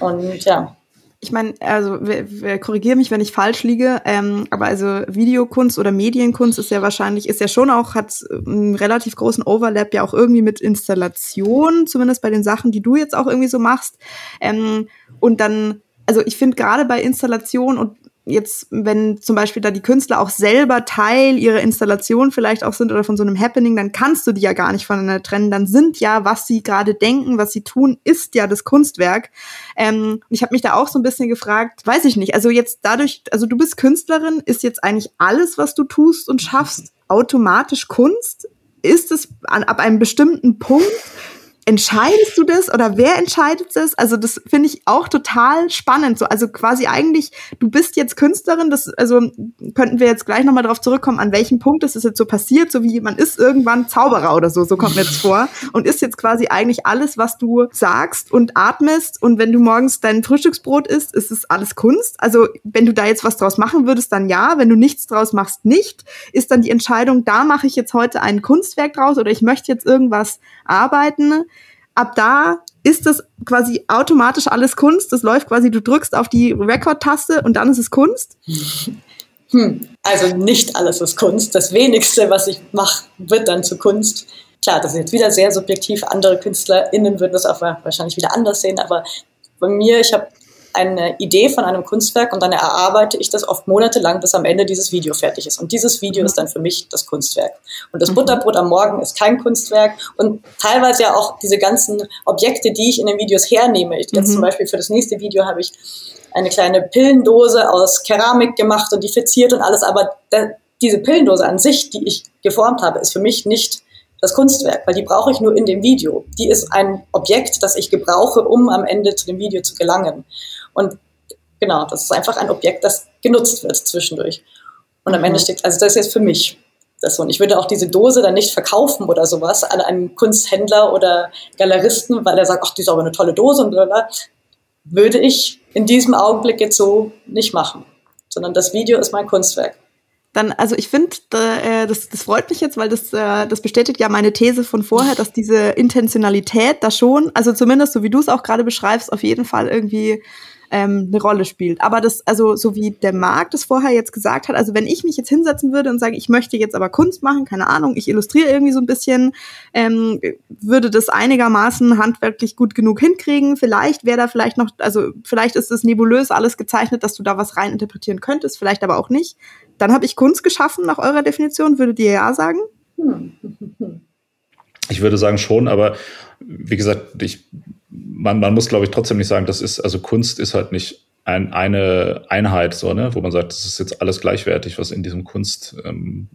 Und ja ich meine, also korrigiere mich, wenn ich falsch liege, ähm, aber also Videokunst oder Medienkunst ist ja wahrscheinlich, ist ja schon auch, hat einen relativ großen Overlap ja auch irgendwie mit Installation, zumindest bei den Sachen, die du jetzt auch irgendwie so machst. Ähm, und dann, also ich finde gerade bei Installation und jetzt, wenn zum Beispiel da die Künstler auch selber Teil ihrer Installation vielleicht auch sind oder von so einem Happening, dann kannst du die ja gar nicht voneinander trennen. Dann sind ja, was sie gerade denken, was sie tun, ist ja das Kunstwerk. Ähm, ich habe mich da auch so ein bisschen gefragt, weiß ich nicht, also jetzt dadurch, also du bist Künstlerin, ist jetzt eigentlich alles, was du tust und schaffst, automatisch Kunst? Ist es an, ab einem bestimmten Punkt entscheidest du das oder wer entscheidet das? Also das finde ich auch total spannend. So, also quasi eigentlich, du bist jetzt Künstlerin, das, also könnten wir jetzt gleich nochmal darauf zurückkommen, an welchem Punkt ist es jetzt so passiert, so wie man ist irgendwann Zauberer oder so, so kommt mir jetzt vor. Und ist jetzt quasi eigentlich alles, was du sagst und atmest und wenn du morgens dein Frühstücksbrot isst, ist es alles Kunst. Also wenn du da jetzt was draus machen würdest, dann ja. Wenn du nichts draus machst, nicht. Ist dann die Entscheidung, da mache ich jetzt heute ein Kunstwerk draus oder ich möchte jetzt irgendwas arbeiten ab da ist das quasi automatisch alles Kunst. Das läuft quasi, du drückst auf die Record-Taste und dann ist es Kunst. Hm. Also nicht alles ist Kunst. Das wenigste, was ich mache, wird dann zu Kunst. Klar, das ist jetzt wieder sehr subjektiv. Andere KünstlerInnen würden das auch wahrscheinlich wieder anders sehen, aber bei mir, ich habe eine Idee von einem Kunstwerk und dann erarbeite ich das oft monatelang, bis am Ende dieses Video fertig ist. Und dieses Video mhm. ist dann für mich das Kunstwerk. Und das mhm. Butterbrot am Morgen ist kein Kunstwerk und teilweise ja auch diese ganzen Objekte, die ich in den Videos hernehme. Jetzt mhm. zum Beispiel für das nächste Video habe ich eine kleine Pillendose aus Keramik gemacht und die verziert und alles, aber diese Pillendose an sich, die ich geformt habe, ist für mich nicht das Kunstwerk, weil die brauche ich nur in dem Video. Die ist ein Objekt, das ich gebrauche, um am Ende zu dem Video zu gelangen. Und genau, das ist einfach ein Objekt, das genutzt wird zwischendurch. Und am Ende mhm. steht, also das ist jetzt für mich das so. Und ich würde auch diese Dose dann nicht verkaufen oder sowas an einen Kunsthändler oder Galeristen, weil er sagt, ach, die ist aber eine tolle Dose und bla, würde ich in diesem Augenblick jetzt so nicht machen. Sondern das Video ist mein Kunstwerk dann, also ich finde, äh, das, das freut mich jetzt, weil das, äh, das bestätigt ja meine These von vorher, dass diese Intentionalität da schon, also zumindest so wie du es auch gerade beschreibst, auf jeden Fall irgendwie ähm, eine Rolle spielt. Aber das, also so wie der Markt das vorher jetzt gesagt hat, also wenn ich mich jetzt hinsetzen würde und sage, ich möchte jetzt aber Kunst machen, keine Ahnung, ich illustriere irgendwie so ein bisschen, ähm, würde das einigermaßen handwerklich gut genug hinkriegen. Vielleicht wäre da vielleicht noch, also vielleicht ist es nebulös alles gezeichnet, dass du da was rein interpretieren könntest, vielleicht aber auch nicht. Dann habe ich Kunst geschaffen nach eurer Definition, würdet ihr ja sagen? Ich würde sagen schon, aber wie gesagt, ich, man, man muss, glaube ich, trotzdem nicht sagen, das ist, also Kunst ist halt nicht ein, eine Einheit, so, ne, wo man sagt, das ist jetzt alles gleichwertig, was in diesem Kunst ähm,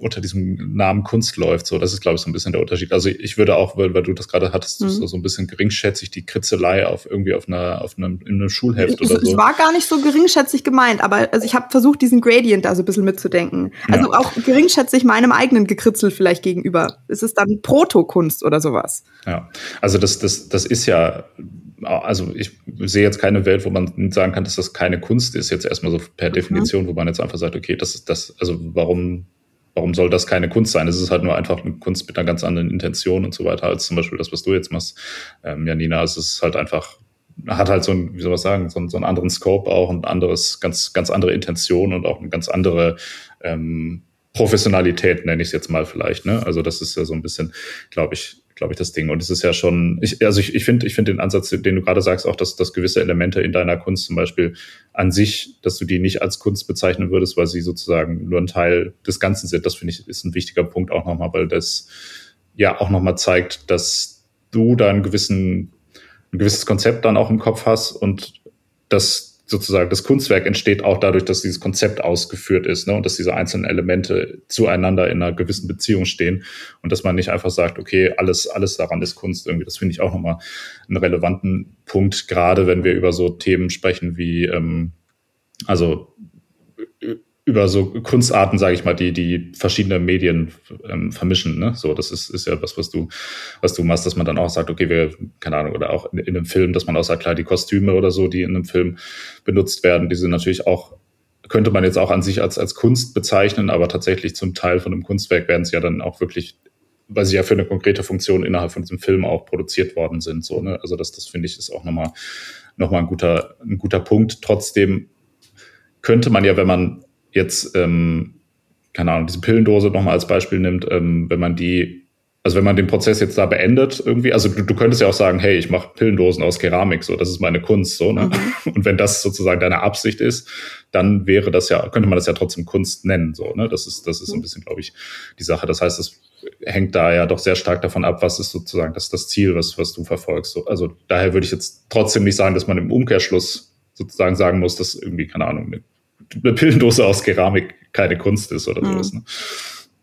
unter diesem Namen Kunst läuft. So, das ist, glaube ich, so ein bisschen der Unterschied. Also ich würde auch, weil, weil du das gerade hattest, mhm. so, so ein bisschen geringschätzig die Kritzelei auf irgendwie auf einer, auf einem, in einem Schulheft es, oder so. Es war gar nicht so geringschätzig gemeint, aber also ich habe versucht, diesen Gradient da so ein bisschen mitzudenken. Also ja. auch geringschätzig meinem eigenen Gekritzel vielleicht gegenüber. Ist es dann Protokunst oder sowas? Ja, also das, das, das ist ja also ich sehe jetzt keine Welt, wo man sagen kann, dass das keine Kunst ist, jetzt erstmal so per mhm. Definition, wo man jetzt einfach sagt, okay, das ist das, also warum warum soll das keine Kunst sein? Es ist halt nur einfach eine Kunst mit einer ganz anderen Intention und so weiter, als zum Beispiel das, was du jetzt machst, ähm, Janina. Es ist halt einfach, hat halt so ein, wie soll man sagen, so, so einen anderen Scope auch und anderes, ganz, ganz andere Intention und auch eine ganz andere ähm, Professionalität, nenne ich es jetzt mal vielleicht. Ne? Also das ist ja so ein bisschen, glaube ich, glaube ich, das Ding. Und es ist ja schon, ich, also ich, finde ich finde den Ansatz, den du gerade sagst, auch, dass, dass gewisse Elemente in deiner Kunst zum Beispiel an sich, dass du die nicht als Kunst bezeichnen würdest, weil sie sozusagen nur ein Teil des Ganzen sind. Das finde ich ist ein wichtiger Punkt auch nochmal, weil das ja auch nochmal zeigt, dass du da einen gewissen, ein gewisses Konzept dann auch im Kopf hast und dass sozusagen das Kunstwerk entsteht auch dadurch, dass dieses Konzept ausgeführt ist ne, und dass diese einzelnen Elemente zueinander in einer gewissen Beziehung stehen und dass man nicht einfach sagt, okay, alles, alles daran ist Kunst irgendwie. Das finde ich auch nochmal einen relevanten Punkt, gerade wenn wir über so Themen sprechen wie, ähm, also über so Kunstarten, sage ich mal, die die verschiedene Medien ähm, vermischen. Ne? So, das ist, ist ja was, was du, was du machst, dass man dann auch sagt, okay, wir, keine Ahnung, oder auch in, in einem Film, dass man auch sagt, klar, die Kostüme oder so, die in einem Film benutzt werden, die sind natürlich auch könnte man jetzt auch an sich als, als Kunst bezeichnen, aber tatsächlich zum Teil von einem Kunstwerk werden sie ja dann auch wirklich, weil sie ja für eine konkrete Funktion innerhalb von diesem Film auch produziert worden sind. So, ne? Also das, das finde ich ist auch nochmal noch mal ein guter, ein guter Punkt. Trotzdem könnte man ja, wenn man jetzt, ähm, keine Ahnung, diese Pillendose nochmal als Beispiel nimmt, ähm, wenn man die, also wenn man den Prozess jetzt da beendet irgendwie, also du, du könntest ja auch sagen, hey, ich mache Pillendosen aus Keramik, so, das ist meine Kunst, so, ne? Mhm. Und wenn das sozusagen deine Absicht ist, dann wäre das ja, könnte man das ja trotzdem Kunst nennen, so, ne? Das ist, das ist ein bisschen, glaube ich, die Sache. Das heißt, es hängt da ja doch sehr stark davon ab, was ist sozusagen das, das Ziel, was, was du verfolgst. So, also daher würde ich jetzt trotzdem nicht sagen, dass man im Umkehrschluss sozusagen sagen muss, dass irgendwie, keine Ahnung, eine eine Pillendose aus Keramik keine Kunst ist oder mhm. sowas. Ne?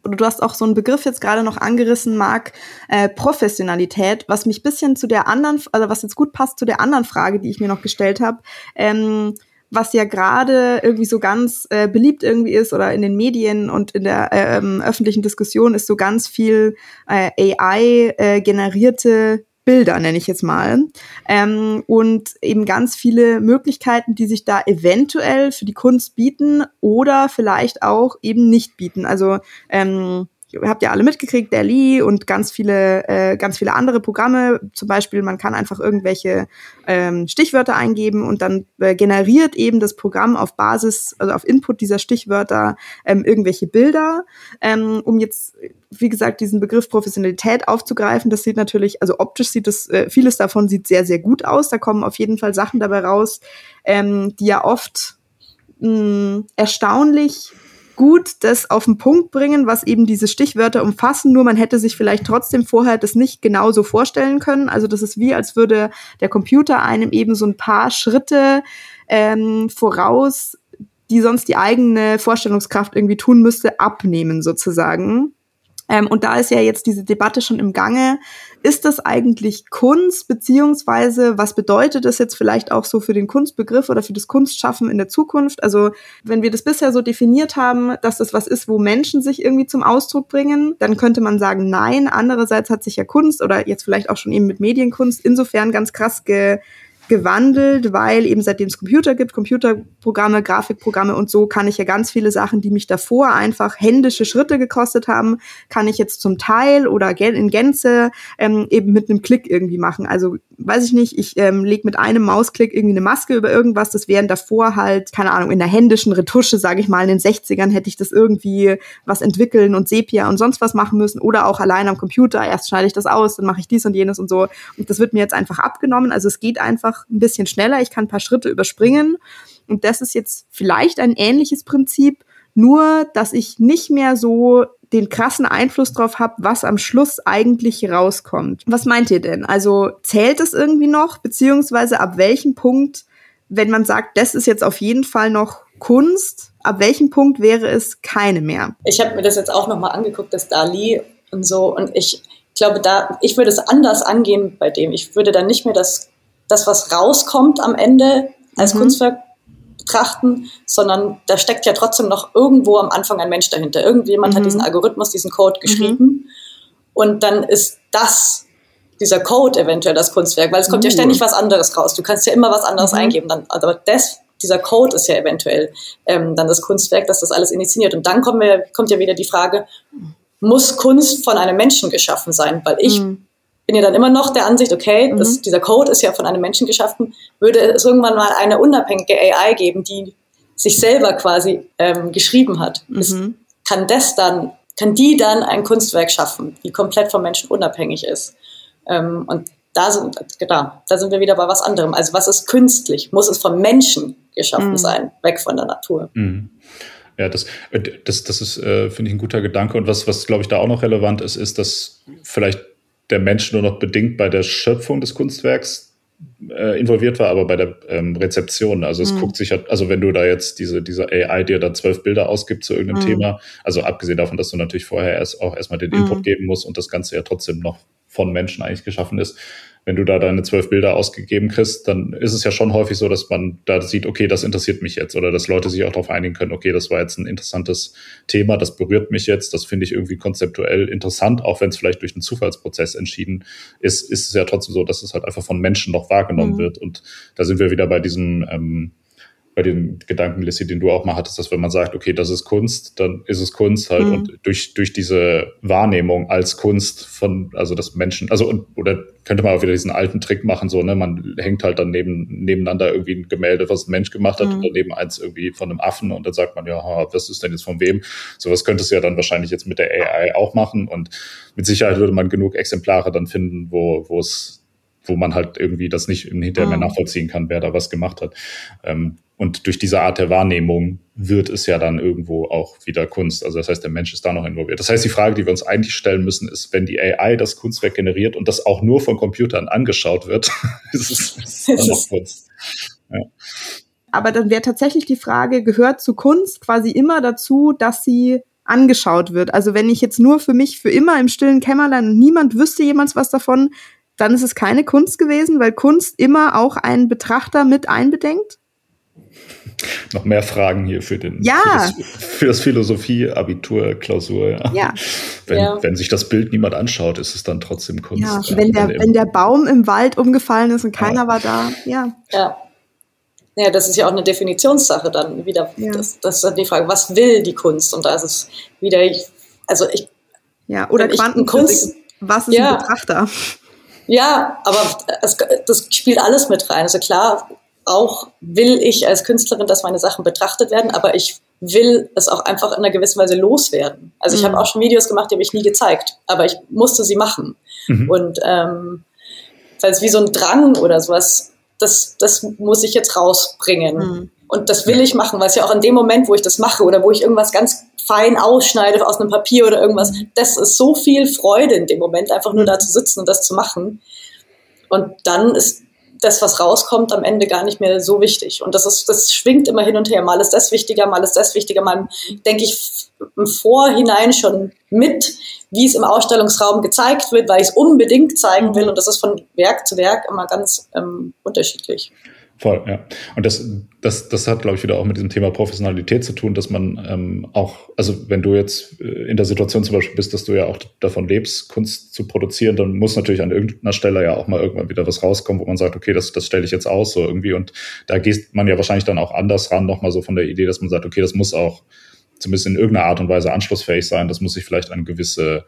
Du hast auch so einen Begriff jetzt gerade noch angerissen, Marc, äh, Professionalität, was mich bisschen zu der anderen, also was jetzt gut passt zu der anderen Frage, die ich mir noch gestellt habe. Ähm, was ja gerade irgendwie so ganz äh, beliebt irgendwie ist oder in den Medien und in der äh, ähm, öffentlichen Diskussion ist so ganz viel äh, AI äh, generierte Bilder, nenne ich jetzt mal. Ähm, und eben ganz viele Möglichkeiten, die sich da eventuell für die Kunst bieten oder vielleicht auch eben nicht bieten. Also ähm, habt ihr alle mitgekriegt, Dali und ganz viele, äh, ganz viele andere Programme. Zum Beispiel, man kann einfach irgendwelche ähm, Stichwörter eingeben und dann äh, generiert eben das Programm auf Basis, also auf Input dieser Stichwörter ähm, irgendwelche Bilder. Ähm, um jetzt, wie gesagt, diesen Begriff Professionalität aufzugreifen, das sieht natürlich, also optisch sieht das, äh, vieles davon sieht sehr, sehr gut aus. Da kommen auf jeden Fall Sachen dabei raus, ähm, die ja oft mh, erstaunlich gut das auf den Punkt bringen, was eben diese Stichwörter umfassen, nur man hätte sich vielleicht trotzdem vorher das nicht genauso vorstellen können. Also das ist wie, als würde der Computer einem eben so ein paar Schritte ähm, voraus, die sonst die eigene Vorstellungskraft irgendwie tun müsste, abnehmen sozusagen. Ähm, und da ist ja jetzt diese Debatte schon im Gange. Ist das eigentlich Kunst, beziehungsweise was bedeutet das jetzt vielleicht auch so für den Kunstbegriff oder für das Kunstschaffen in der Zukunft? Also wenn wir das bisher so definiert haben, dass das was ist, wo Menschen sich irgendwie zum Ausdruck bringen, dann könnte man sagen, nein. Andererseits hat sich ja Kunst oder jetzt vielleicht auch schon eben mit Medienkunst insofern ganz krass ge gewandelt, weil eben seitdem es Computer gibt, Computerprogramme, Grafikprogramme und so, kann ich ja ganz viele Sachen, die mich davor einfach händische Schritte gekostet haben, kann ich jetzt zum Teil oder in Gänze ähm, eben mit einem Klick irgendwie machen. Also weiß ich nicht, ich ähm, lege mit einem Mausklick irgendwie eine Maske über irgendwas, das wären davor halt, keine Ahnung, in der händischen Retusche, sage ich mal, in den 60ern hätte ich das irgendwie was entwickeln und Sepia und sonst was machen müssen oder auch allein am Computer, erst schneide ich das aus, dann mache ich dies und jenes und so. Und das wird mir jetzt einfach abgenommen, also es geht einfach ein bisschen schneller, ich kann ein paar Schritte überspringen und das ist jetzt vielleicht ein ähnliches Prinzip, nur dass ich nicht mehr so den krassen Einfluss drauf habe, was am Schluss eigentlich rauskommt. Was meint ihr denn? Also zählt es irgendwie noch, beziehungsweise ab welchem Punkt, wenn man sagt, das ist jetzt auf jeden Fall noch Kunst, ab welchem Punkt wäre es keine mehr? Ich habe mir das jetzt auch nochmal angeguckt, das Dali und so, und ich glaube, da, ich würde es anders angehen bei dem. Ich würde dann nicht mehr das, das was rauskommt am Ende als mhm. Kunstwerk betrachten, sondern da steckt ja trotzdem noch irgendwo am Anfang ein Mensch dahinter. Irgendjemand mhm. hat diesen Algorithmus, diesen Code geschrieben mhm. und dann ist das dieser Code eventuell das Kunstwerk, weil es kommt uh. ja ständig was anderes raus. Du kannst ja immer was anderes mhm. eingeben. Dann, aber das, dieser Code ist ja eventuell ähm, dann das Kunstwerk, das das alles initiiert. Und dann kommen wir, kommt ja wieder die Frage, muss Kunst von einem Menschen geschaffen sein? Weil ich mhm bin ja dann immer noch der Ansicht, okay, mhm. das, dieser Code ist ja von einem Menschen geschaffen, würde es irgendwann mal eine unabhängige AI geben, die sich selber quasi ähm, geschrieben hat. Mhm. Ist, kann das dann, kann die dann ein Kunstwerk schaffen, die komplett vom Menschen unabhängig ist? Ähm, und da sind, genau, da sind wir wieder bei was anderem. Also was ist künstlich? Muss es vom Menschen geschaffen mhm. sein, weg von der Natur? Mhm. Ja, das, das, das ist, äh, finde ich, ein guter Gedanke. Und was, was glaube ich, da auch noch relevant ist, ist, dass vielleicht der Mensch nur noch bedingt bei der Schöpfung des Kunstwerks äh, involviert war, aber bei der ähm, Rezeption. Also es mhm. guckt sich, halt, also wenn du da jetzt diese, diese AI dir da zwölf Bilder ausgibt zu irgendeinem mhm. Thema, also abgesehen davon, dass du natürlich vorher erst auch erstmal den Input mhm. geben musst und das Ganze ja trotzdem noch von Menschen eigentlich geschaffen ist, wenn du da deine zwölf Bilder ausgegeben kriegst, dann ist es ja schon häufig so, dass man da sieht, okay, das interessiert mich jetzt oder dass Leute sich auch darauf einigen können, okay, das war jetzt ein interessantes Thema, das berührt mich jetzt, das finde ich irgendwie konzeptuell interessant, auch wenn es vielleicht durch einen Zufallsprozess entschieden ist, ist es ja trotzdem so, dass es halt einfach von Menschen noch wahrgenommen mhm. wird. Und da sind wir wieder bei diesem ähm, bei den Gedanken, Lissy, den du auch mal hattest, dass wenn man sagt, okay, das ist Kunst, dann ist es Kunst halt. Mhm. Und durch, durch diese Wahrnehmung als Kunst von, also das Menschen, also und, oder könnte man auch wieder diesen alten Trick machen, so, ne, man hängt halt dann neben, nebeneinander irgendwie ein Gemälde, was ein Mensch gemacht hat, mhm. und daneben eins irgendwie von einem Affen und dann sagt man, ja, was ist denn jetzt von wem? Sowas könntest du ja dann wahrscheinlich jetzt mit der AI auch machen und mit Sicherheit würde man genug Exemplare dann finden, wo, wo es wo man halt irgendwie das nicht hinterher mehr mhm. nachvollziehen kann, wer da was gemacht hat. Ähm, und durch diese Art der Wahrnehmung wird es ja dann irgendwo auch wieder Kunst. Also das heißt, der Mensch ist da noch involviert. Das heißt, die Frage, die wir uns eigentlich stellen müssen, ist, wenn die AI das Kunstwerk generiert und das auch nur von Computern angeschaut wird, ist es, es noch Kunst. Ja. Aber dann wäre tatsächlich die Frage, gehört zu Kunst quasi immer dazu, dass sie angeschaut wird. Also wenn ich jetzt nur für mich für immer im stillen Kämmerlein und niemand wüsste jemals was davon, dann ist es keine Kunst gewesen, weil Kunst immer auch einen Betrachter mit einbedenkt? Noch mehr Fragen hier für, den, ja. für das, für das Philosophie-Abitur-Klausur. Ja. ja. Wenn, ja. wenn sich das Bild niemand anschaut, ist es dann trotzdem Kunst. Ja, wenn, der, wenn der Baum im Wald umgefallen ist und keiner war da, ja. Ja. Ja, das ist ja auch eine Definitionssache dann wieder. Das, das ist dann die Frage, was will die Kunst? Und da ist es wieder, also ich Ja, oder Quantenkunst. Was ist ja. ein Betrachter? Ja, aber es, das spielt alles mit rein. Also klar, auch will ich als Künstlerin, dass meine Sachen betrachtet werden, aber ich will es auch einfach in einer gewissen Weise loswerden. Also ich mhm. habe auch schon Videos gemacht, die habe ich nie gezeigt, aber ich musste sie machen. Mhm. Und ähm, weil es wie so ein Drang oder sowas, das, das muss ich jetzt rausbringen. Mhm. Und das will ich machen, weil es ja auch in dem Moment, wo ich das mache oder wo ich irgendwas ganz fein ausschneide aus einem Papier oder irgendwas, das ist so viel Freude in dem Moment, einfach nur da zu sitzen und das zu machen. Und dann ist das, was rauskommt, am Ende gar nicht mehr so wichtig. Und das ist, das schwingt immer hin und her. Mal ist das wichtiger, mal ist das wichtiger. Mal denke ich im Vorhinein schon mit, wie es im Ausstellungsraum gezeigt wird, weil ich es unbedingt zeigen will. Und das ist von Werk zu Werk immer ganz ähm, unterschiedlich. Voll, ja. Und das, das, das hat, glaube ich, wieder auch mit diesem Thema Professionalität zu tun, dass man ähm, auch, also wenn du jetzt äh, in der Situation zum Beispiel bist, dass du ja auch davon lebst, Kunst zu produzieren, dann muss natürlich an irgendeiner Stelle ja auch mal irgendwann wieder was rauskommen, wo man sagt, okay, das, das stelle ich jetzt aus, so irgendwie. Und da geht man ja wahrscheinlich dann auch anders ran, nochmal so von der Idee, dass man sagt, okay, das muss auch zumindest in irgendeiner Art und Weise anschlussfähig sein, das muss sich vielleicht an gewisse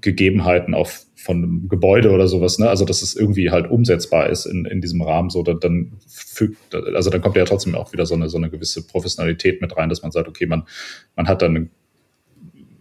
Gegebenheiten auf von einem Gebäude oder sowas, ne? Also dass es irgendwie halt umsetzbar ist in, in diesem Rahmen, so dann, dann fügt, also dann kommt ja trotzdem auch wieder so eine, so eine gewisse Professionalität mit rein, dass man sagt, okay, man, man hat dann ein,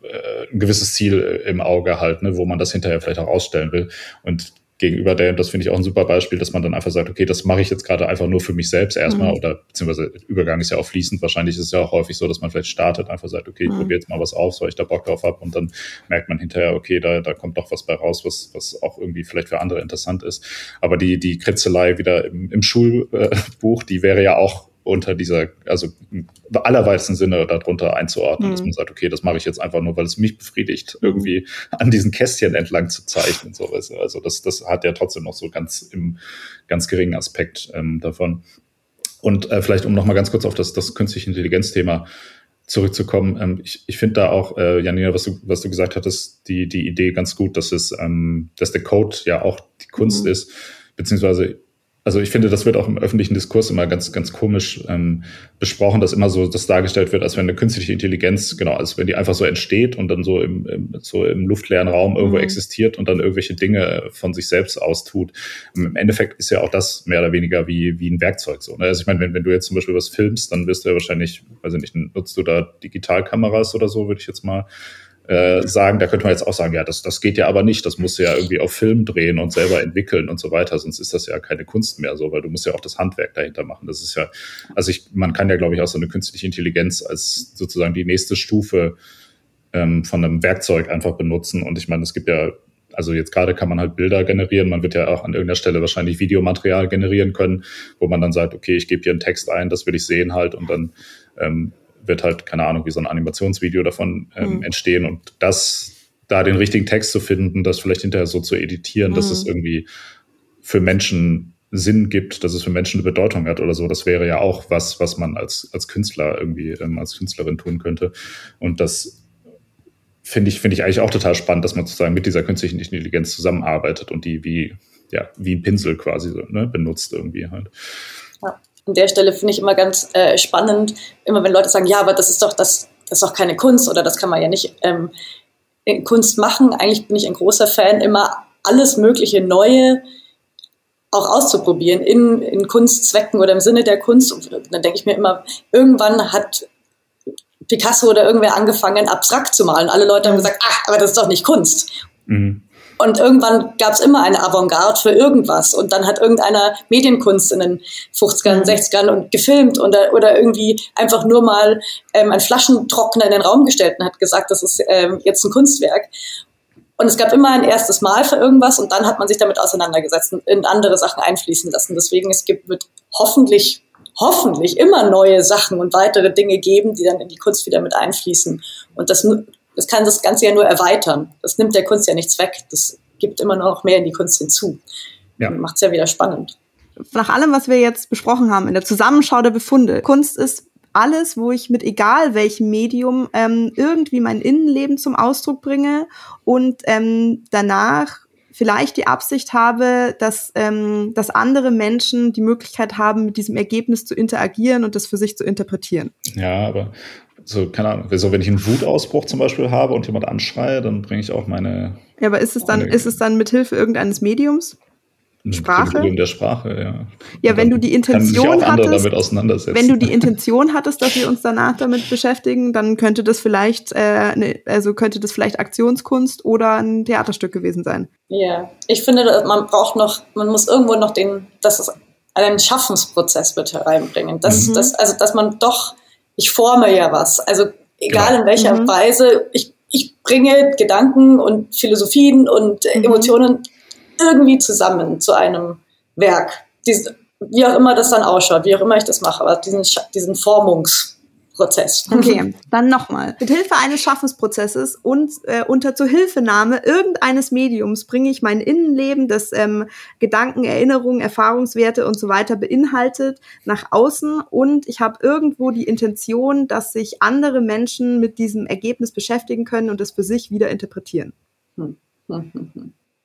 äh, ein gewisses Ziel im Auge halt, ne, wo man das hinterher vielleicht auch ausstellen will. Und gegenüber der, und das finde ich auch ein super Beispiel, dass man dann einfach sagt, okay, das mache ich jetzt gerade einfach nur für mich selbst erstmal, mhm. oder beziehungsweise Übergang ist ja auch fließend. Wahrscheinlich ist es ja auch häufig so, dass man vielleicht startet, einfach sagt, okay, ich mhm. probiere jetzt mal was aus, weil ich da Bock drauf habe, und dann merkt man hinterher, okay, da, da kommt doch was bei raus, was, was auch irgendwie vielleicht für andere interessant ist. Aber die, die Kritzelei wieder im, im Schulbuch, die wäre ja auch unter dieser, also im allerweitesten Sinne darunter einzuordnen, mhm. dass man sagt, okay, das mache ich jetzt einfach nur, weil es mich befriedigt, irgendwie an diesen Kästchen entlang zu zeichnen. So. Also das, das hat ja trotzdem noch so ganz im ganz geringen Aspekt ähm, davon. Und äh, vielleicht, um nochmal ganz kurz auf das, das künstliche Intelligenz-Thema zurückzukommen, ähm, ich, ich finde da auch, äh, Janina, was du, was du gesagt hattest, die, die Idee ganz gut, dass es, ähm, dass der Code ja auch die Kunst mhm. ist, beziehungsweise also ich finde, das wird auch im öffentlichen Diskurs immer ganz, ganz komisch ähm, besprochen, dass immer so das dargestellt wird, als wenn eine künstliche Intelligenz, genau, als wenn die einfach so entsteht und dann so im, im so im luftleeren Raum irgendwo mhm. existiert und dann irgendwelche Dinge von sich selbst austut. Im Endeffekt ist ja auch das mehr oder weniger wie, wie ein Werkzeug so. Ne? Also ich meine, wenn, wenn du jetzt zum Beispiel was filmst, dann wirst du ja wahrscheinlich, weiß ich nicht, nutzt du da Digitalkameras oder so, würde ich jetzt mal äh, sagen, da könnte man jetzt auch sagen, ja, das, das geht ja aber nicht, das musst du ja irgendwie auf Film drehen und selber entwickeln und so weiter, sonst ist das ja keine Kunst mehr so, weil du musst ja auch das Handwerk dahinter machen. Das ist ja, also ich, man kann ja, glaube ich, auch so eine künstliche Intelligenz als sozusagen die nächste Stufe ähm, von einem Werkzeug einfach benutzen. Und ich meine, es gibt ja also jetzt gerade kann man halt Bilder generieren, man wird ja auch an irgendeiner Stelle wahrscheinlich Videomaterial generieren können, wo man dann sagt, okay, ich gebe hier einen Text ein, das will ich sehen halt und dann ähm, wird halt, keine Ahnung, wie so ein Animationsvideo davon ähm, mhm. entstehen und das, da den richtigen Text zu finden, das vielleicht hinterher so zu editieren, mhm. dass es irgendwie für Menschen Sinn gibt, dass es für Menschen eine Bedeutung hat oder so. Das wäre ja auch was, was man als, als Künstler irgendwie, ähm, als Künstlerin tun könnte. Und das finde ich, finde ich eigentlich auch total spannend, dass man sozusagen mit dieser künstlichen Intelligenz zusammenarbeitet und die wie, ja, wie ein Pinsel quasi so, ne, benutzt irgendwie halt. Ja an der Stelle finde ich immer ganz äh, spannend, immer wenn Leute sagen, ja, aber das ist doch das, das ist doch keine Kunst oder das kann man ja nicht ähm, Kunst machen. Eigentlich bin ich ein großer Fan, immer alles mögliche Neue auch auszuprobieren in, in Kunstzwecken oder im Sinne der Kunst. Und dann denke ich mir immer, irgendwann hat Picasso oder irgendwer angefangen, abstrakt zu malen. Alle Leute haben gesagt, ach, aber das ist doch nicht Kunst. Mhm. Und irgendwann gab es immer eine Avantgarde für irgendwas. Und dann hat irgendeiner Medienkunst in den 50ern, 60ern mhm. und gefilmt oder, oder irgendwie einfach nur mal ähm, ein Flaschentrockner in den Raum gestellt und hat gesagt, das ist ähm, jetzt ein Kunstwerk. Und es gab immer ein erstes Mal für irgendwas und dann hat man sich damit auseinandergesetzt und in andere Sachen einfließen lassen. Deswegen es gibt wird hoffentlich hoffentlich immer neue Sachen und weitere Dinge geben, die dann in die Kunst wieder mit einfließen. Und das das kann das Ganze ja nur erweitern. Das nimmt der Kunst ja nichts weg. Das gibt immer noch mehr in die Kunst hinzu. Ja. Macht es ja wieder spannend. Nach allem, was wir jetzt besprochen haben, in der Zusammenschau der Befunde, Kunst ist alles, wo ich mit egal welchem Medium ähm, irgendwie mein Innenleben zum Ausdruck bringe und ähm, danach vielleicht die Absicht habe, dass, ähm, dass andere Menschen die Möglichkeit haben, mit diesem Ergebnis zu interagieren und das für sich zu interpretieren. Ja, aber so, keine Ahnung, so wenn ich einen Wutausbruch zum Beispiel habe und jemand anschreie, dann bringe ich auch meine. Ja, aber ist es dann, ist es dann mit Hilfe irgendeines Mediums? Sprache? Dem der Sprache, ja. Ja, wenn du die Intention hattest, damit auseinandersetzen. wenn du die Intention hattest, dass wir uns danach damit beschäftigen, dann könnte das vielleicht, äh, ne, also könnte das vielleicht Aktionskunst oder ein Theaterstück gewesen sein. Ja, ich finde, man braucht noch, man muss irgendwo noch den, das ist einen Schaffensprozess mit hereinbringen. Das, mhm. das, also, dass man doch, ich forme ja was. Also, egal genau. in welcher mhm. Weise, ich, ich bringe Gedanken und Philosophien und mhm. Emotionen irgendwie zusammen zu einem Werk. Dies, wie auch immer das dann ausschaut, wie auch immer ich das mache, aber diesen, diesen Formungsprozess. Okay, dann nochmal. Mit Hilfe eines Schaffensprozesses und äh, unter Zuhilfenahme irgendeines Mediums bringe ich mein Innenleben, das ähm, Gedanken, Erinnerungen, Erfahrungswerte und so weiter beinhaltet, nach außen und ich habe irgendwo die Intention, dass sich andere Menschen mit diesem Ergebnis beschäftigen können und es für sich wieder interpretieren. Hm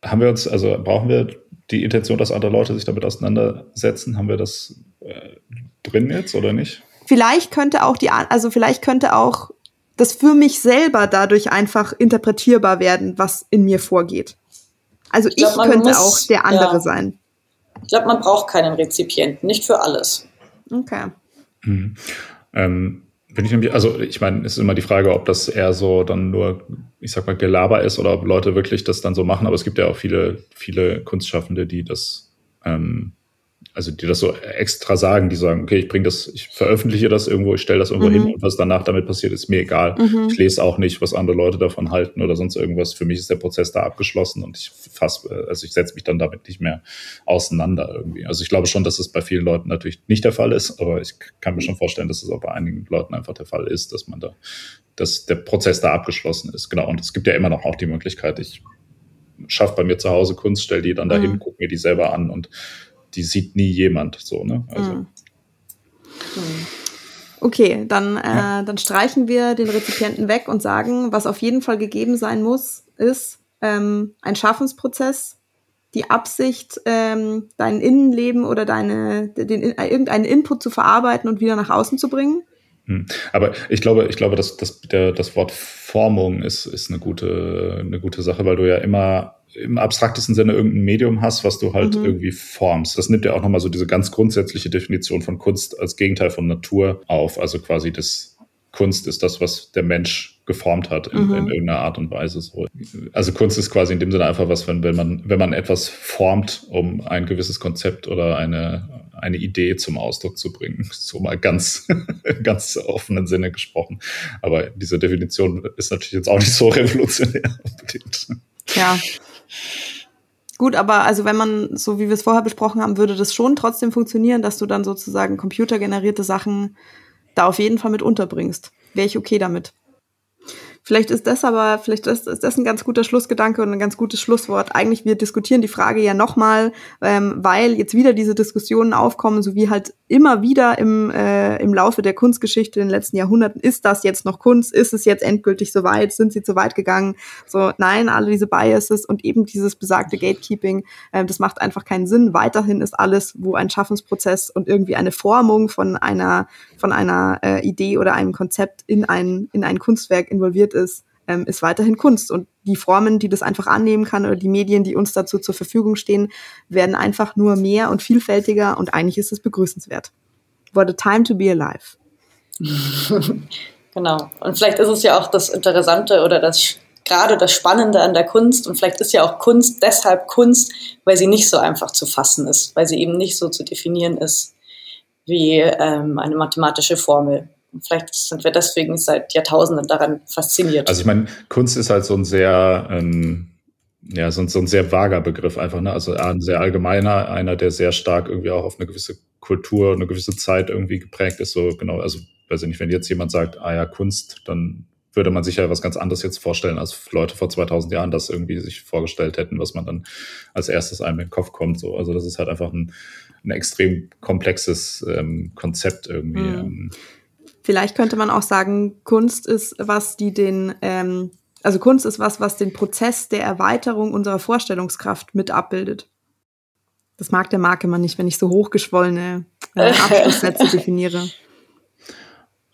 haben wir uns, also brauchen wir die Intention, dass andere Leute sich damit auseinandersetzen? Haben wir das äh, drin jetzt oder nicht? Vielleicht könnte auch die, also vielleicht könnte auch das für mich selber dadurch einfach interpretierbar werden, was in mir vorgeht. Also ich, glaub, ich könnte muss, auch der andere ja. sein. Ich glaube, man braucht keinen Rezipienten, nicht für alles. Okay. Mhm. Ähm, bin ich nämlich, also ich meine, es ist immer die Frage, ob das eher so dann nur, ich sag mal, Gelaber ist oder ob Leute wirklich das dann so machen, aber es gibt ja auch viele, viele Kunstschaffende, die das ähm, also die das so extra sagen, die sagen, okay, ich bringe das, ich veröffentliche das irgendwo, ich stelle das irgendwo mhm. hin und was danach damit passiert, ist mir egal. Mhm. Ich lese auch nicht, was andere Leute davon halten oder sonst irgendwas. Für mich ist der Prozess da abgeschlossen und ich fass, also ich setze mich dann damit nicht mehr auseinander irgendwie. Also ich glaube schon, dass es bei vielen Leuten natürlich nicht der Fall ist, aber ich kann mir schon vorstellen, dass es auch bei einigen Leuten einfach der Fall ist, dass man da, dass der Prozess da abgeschlossen ist. Genau. Und es gibt ja immer noch auch die Möglichkeit, ich schaffe bei mir zu Hause Kunst, stelle die dann dahin, mhm. gucke mir die selber an und die sieht nie jemand so, ne? Also. Mhm. Okay, dann, äh, ja. dann streichen wir den Rezipienten weg und sagen, was auf jeden Fall gegeben sein muss, ist ähm, ein Schaffensprozess, die Absicht, ähm, dein Innenleben oder deine, den, irgendeinen Input zu verarbeiten und wieder nach außen zu bringen. Hm. Aber ich glaube, ich glaube, dass, dass der, das Wort Formung ist, ist eine gute, eine gute Sache, weil du ja immer im abstraktesten Sinne irgendein Medium hast, was du halt mhm. irgendwie formst. Das nimmt ja auch nochmal so diese ganz grundsätzliche Definition von Kunst als Gegenteil von Natur auf. Also quasi das Kunst ist das, was der Mensch geformt hat in, mhm. in irgendeiner Art und Weise. So. Also Kunst ist quasi in dem Sinne einfach was, wenn, wenn man, wenn man etwas formt, um ein gewisses Konzept oder eine, eine Idee zum Ausdruck zu bringen. So mal ganz, ganz offenen Sinne gesprochen. Aber diese Definition ist natürlich jetzt auch nicht so revolutionär unbedingt. Ja, Gut, aber also wenn man, so wie wir es vorher besprochen haben, würde das schon trotzdem funktionieren, dass du dann sozusagen computergenerierte Sachen da auf jeden Fall mit unterbringst. Wäre ich okay damit. Vielleicht ist das aber, vielleicht ist, ist das ein ganz guter Schlussgedanke und ein ganz gutes Schlusswort. Eigentlich, wir diskutieren die Frage ja nochmal, ähm, weil jetzt wieder diese Diskussionen aufkommen, so wie halt immer wieder im, äh, im Laufe der Kunstgeschichte in den letzten Jahrhunderten, ist das jetzt noch Kunst? Ist es jetzt endgültig so weit? Sind sie zu weit gegangen? So, nein, alle diese Biases und eben dieses besagte Gatekeeping, äh, das macht einfach keinen Sinn. Weiterhin ist alles, wo ein Schaffensprozess und irgendwie eine Formung von einer, von einer äh, Idee oder einem Konzept in ein, in ein Kunstwerk involviert ist, ähm, ist weiterhin Kunst. Und die Formen, die das einfach annehmen kann oder die Medien, die uns dazu zur Verfügung stehen, werden einfach nur mehr und vielfältiger und eigentlich ist es begrüßenswert. What a time to be alive. genau. Und vielleicht ist es ja auch das Interessante oder das gerade das Spannende an der Kunst und vielleicht ist ja auch Kunst deshalb Kunst, weil sie nicht so einfach zu fassen ist, weil sie eben nicht so zu definieren ist wie ähm, eine mathematische Formel. Vielleicht sind wir deswegen seit Jahrtausenden daran fasziniert. Also ich meine, Kunst ist halt so ein sehr, ähm, ja, so, so ein sehr vager Begriff einfach, ne? Also ein sehr allgemeiner, einer, der sehr stark irgendwie auch auf eine gewisse Kultur, eine gewisse Zeit irgendwie geprägt ist. So genau, also weiß ich nicht, wenn jetzt jemand sagt, ah ja, Kunst, dann würde man sich ja was ganz anderes jetzt vorstellen, als Leute vor 2000 Jahren das irgendwie sich vorgestellt hätten, was man dann als erstes einem in den Kopf kommt. So, also das ist halt einfach ein, ein extrem komplexes ähm, Konzept irgendwie. Mhm. Vielleicht könnte man auch sagen, Kunst ist was, die den, ähm, also Kunst ist was, was den Prozess der Erweiterung unserer Vorstellungskraft mit abbildet. Das mag der Marke man nicht, wenn ich so hochgeschwollene äh, Abschlusssätze definiere.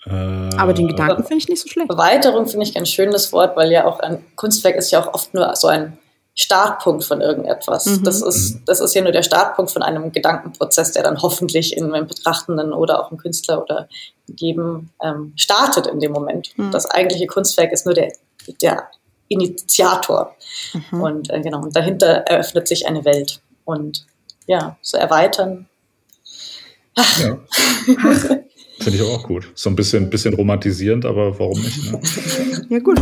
Äh, Aber den Gedanken finde ich nicht so schlecht. Erweiterung finde ich ganz schön das Wort, weil ja auch ein Kunstwerk ist ja auch oft nur so ein Startpunkt von irgendetwas. Mhm. Das, ist, mhm. das ist ja nur der Startpunkt von einem Gedankenprozess, der dann hoffentlich in einem Betrachtenden oder auch im Künstler oder jedem ähm, startet in dem Moment. Mhm. Das eigentliche Kunstwerk ist nur der, der Initiator. Mhm. Und äh, genau, und dahinter eröffnet sich eine Welt. Und ja, so erweitern. Ach. Ja. Finde ich auch gut. So ein bisschen, bisschen romantisierend, aber warum nicht? Ne? Ja, gut.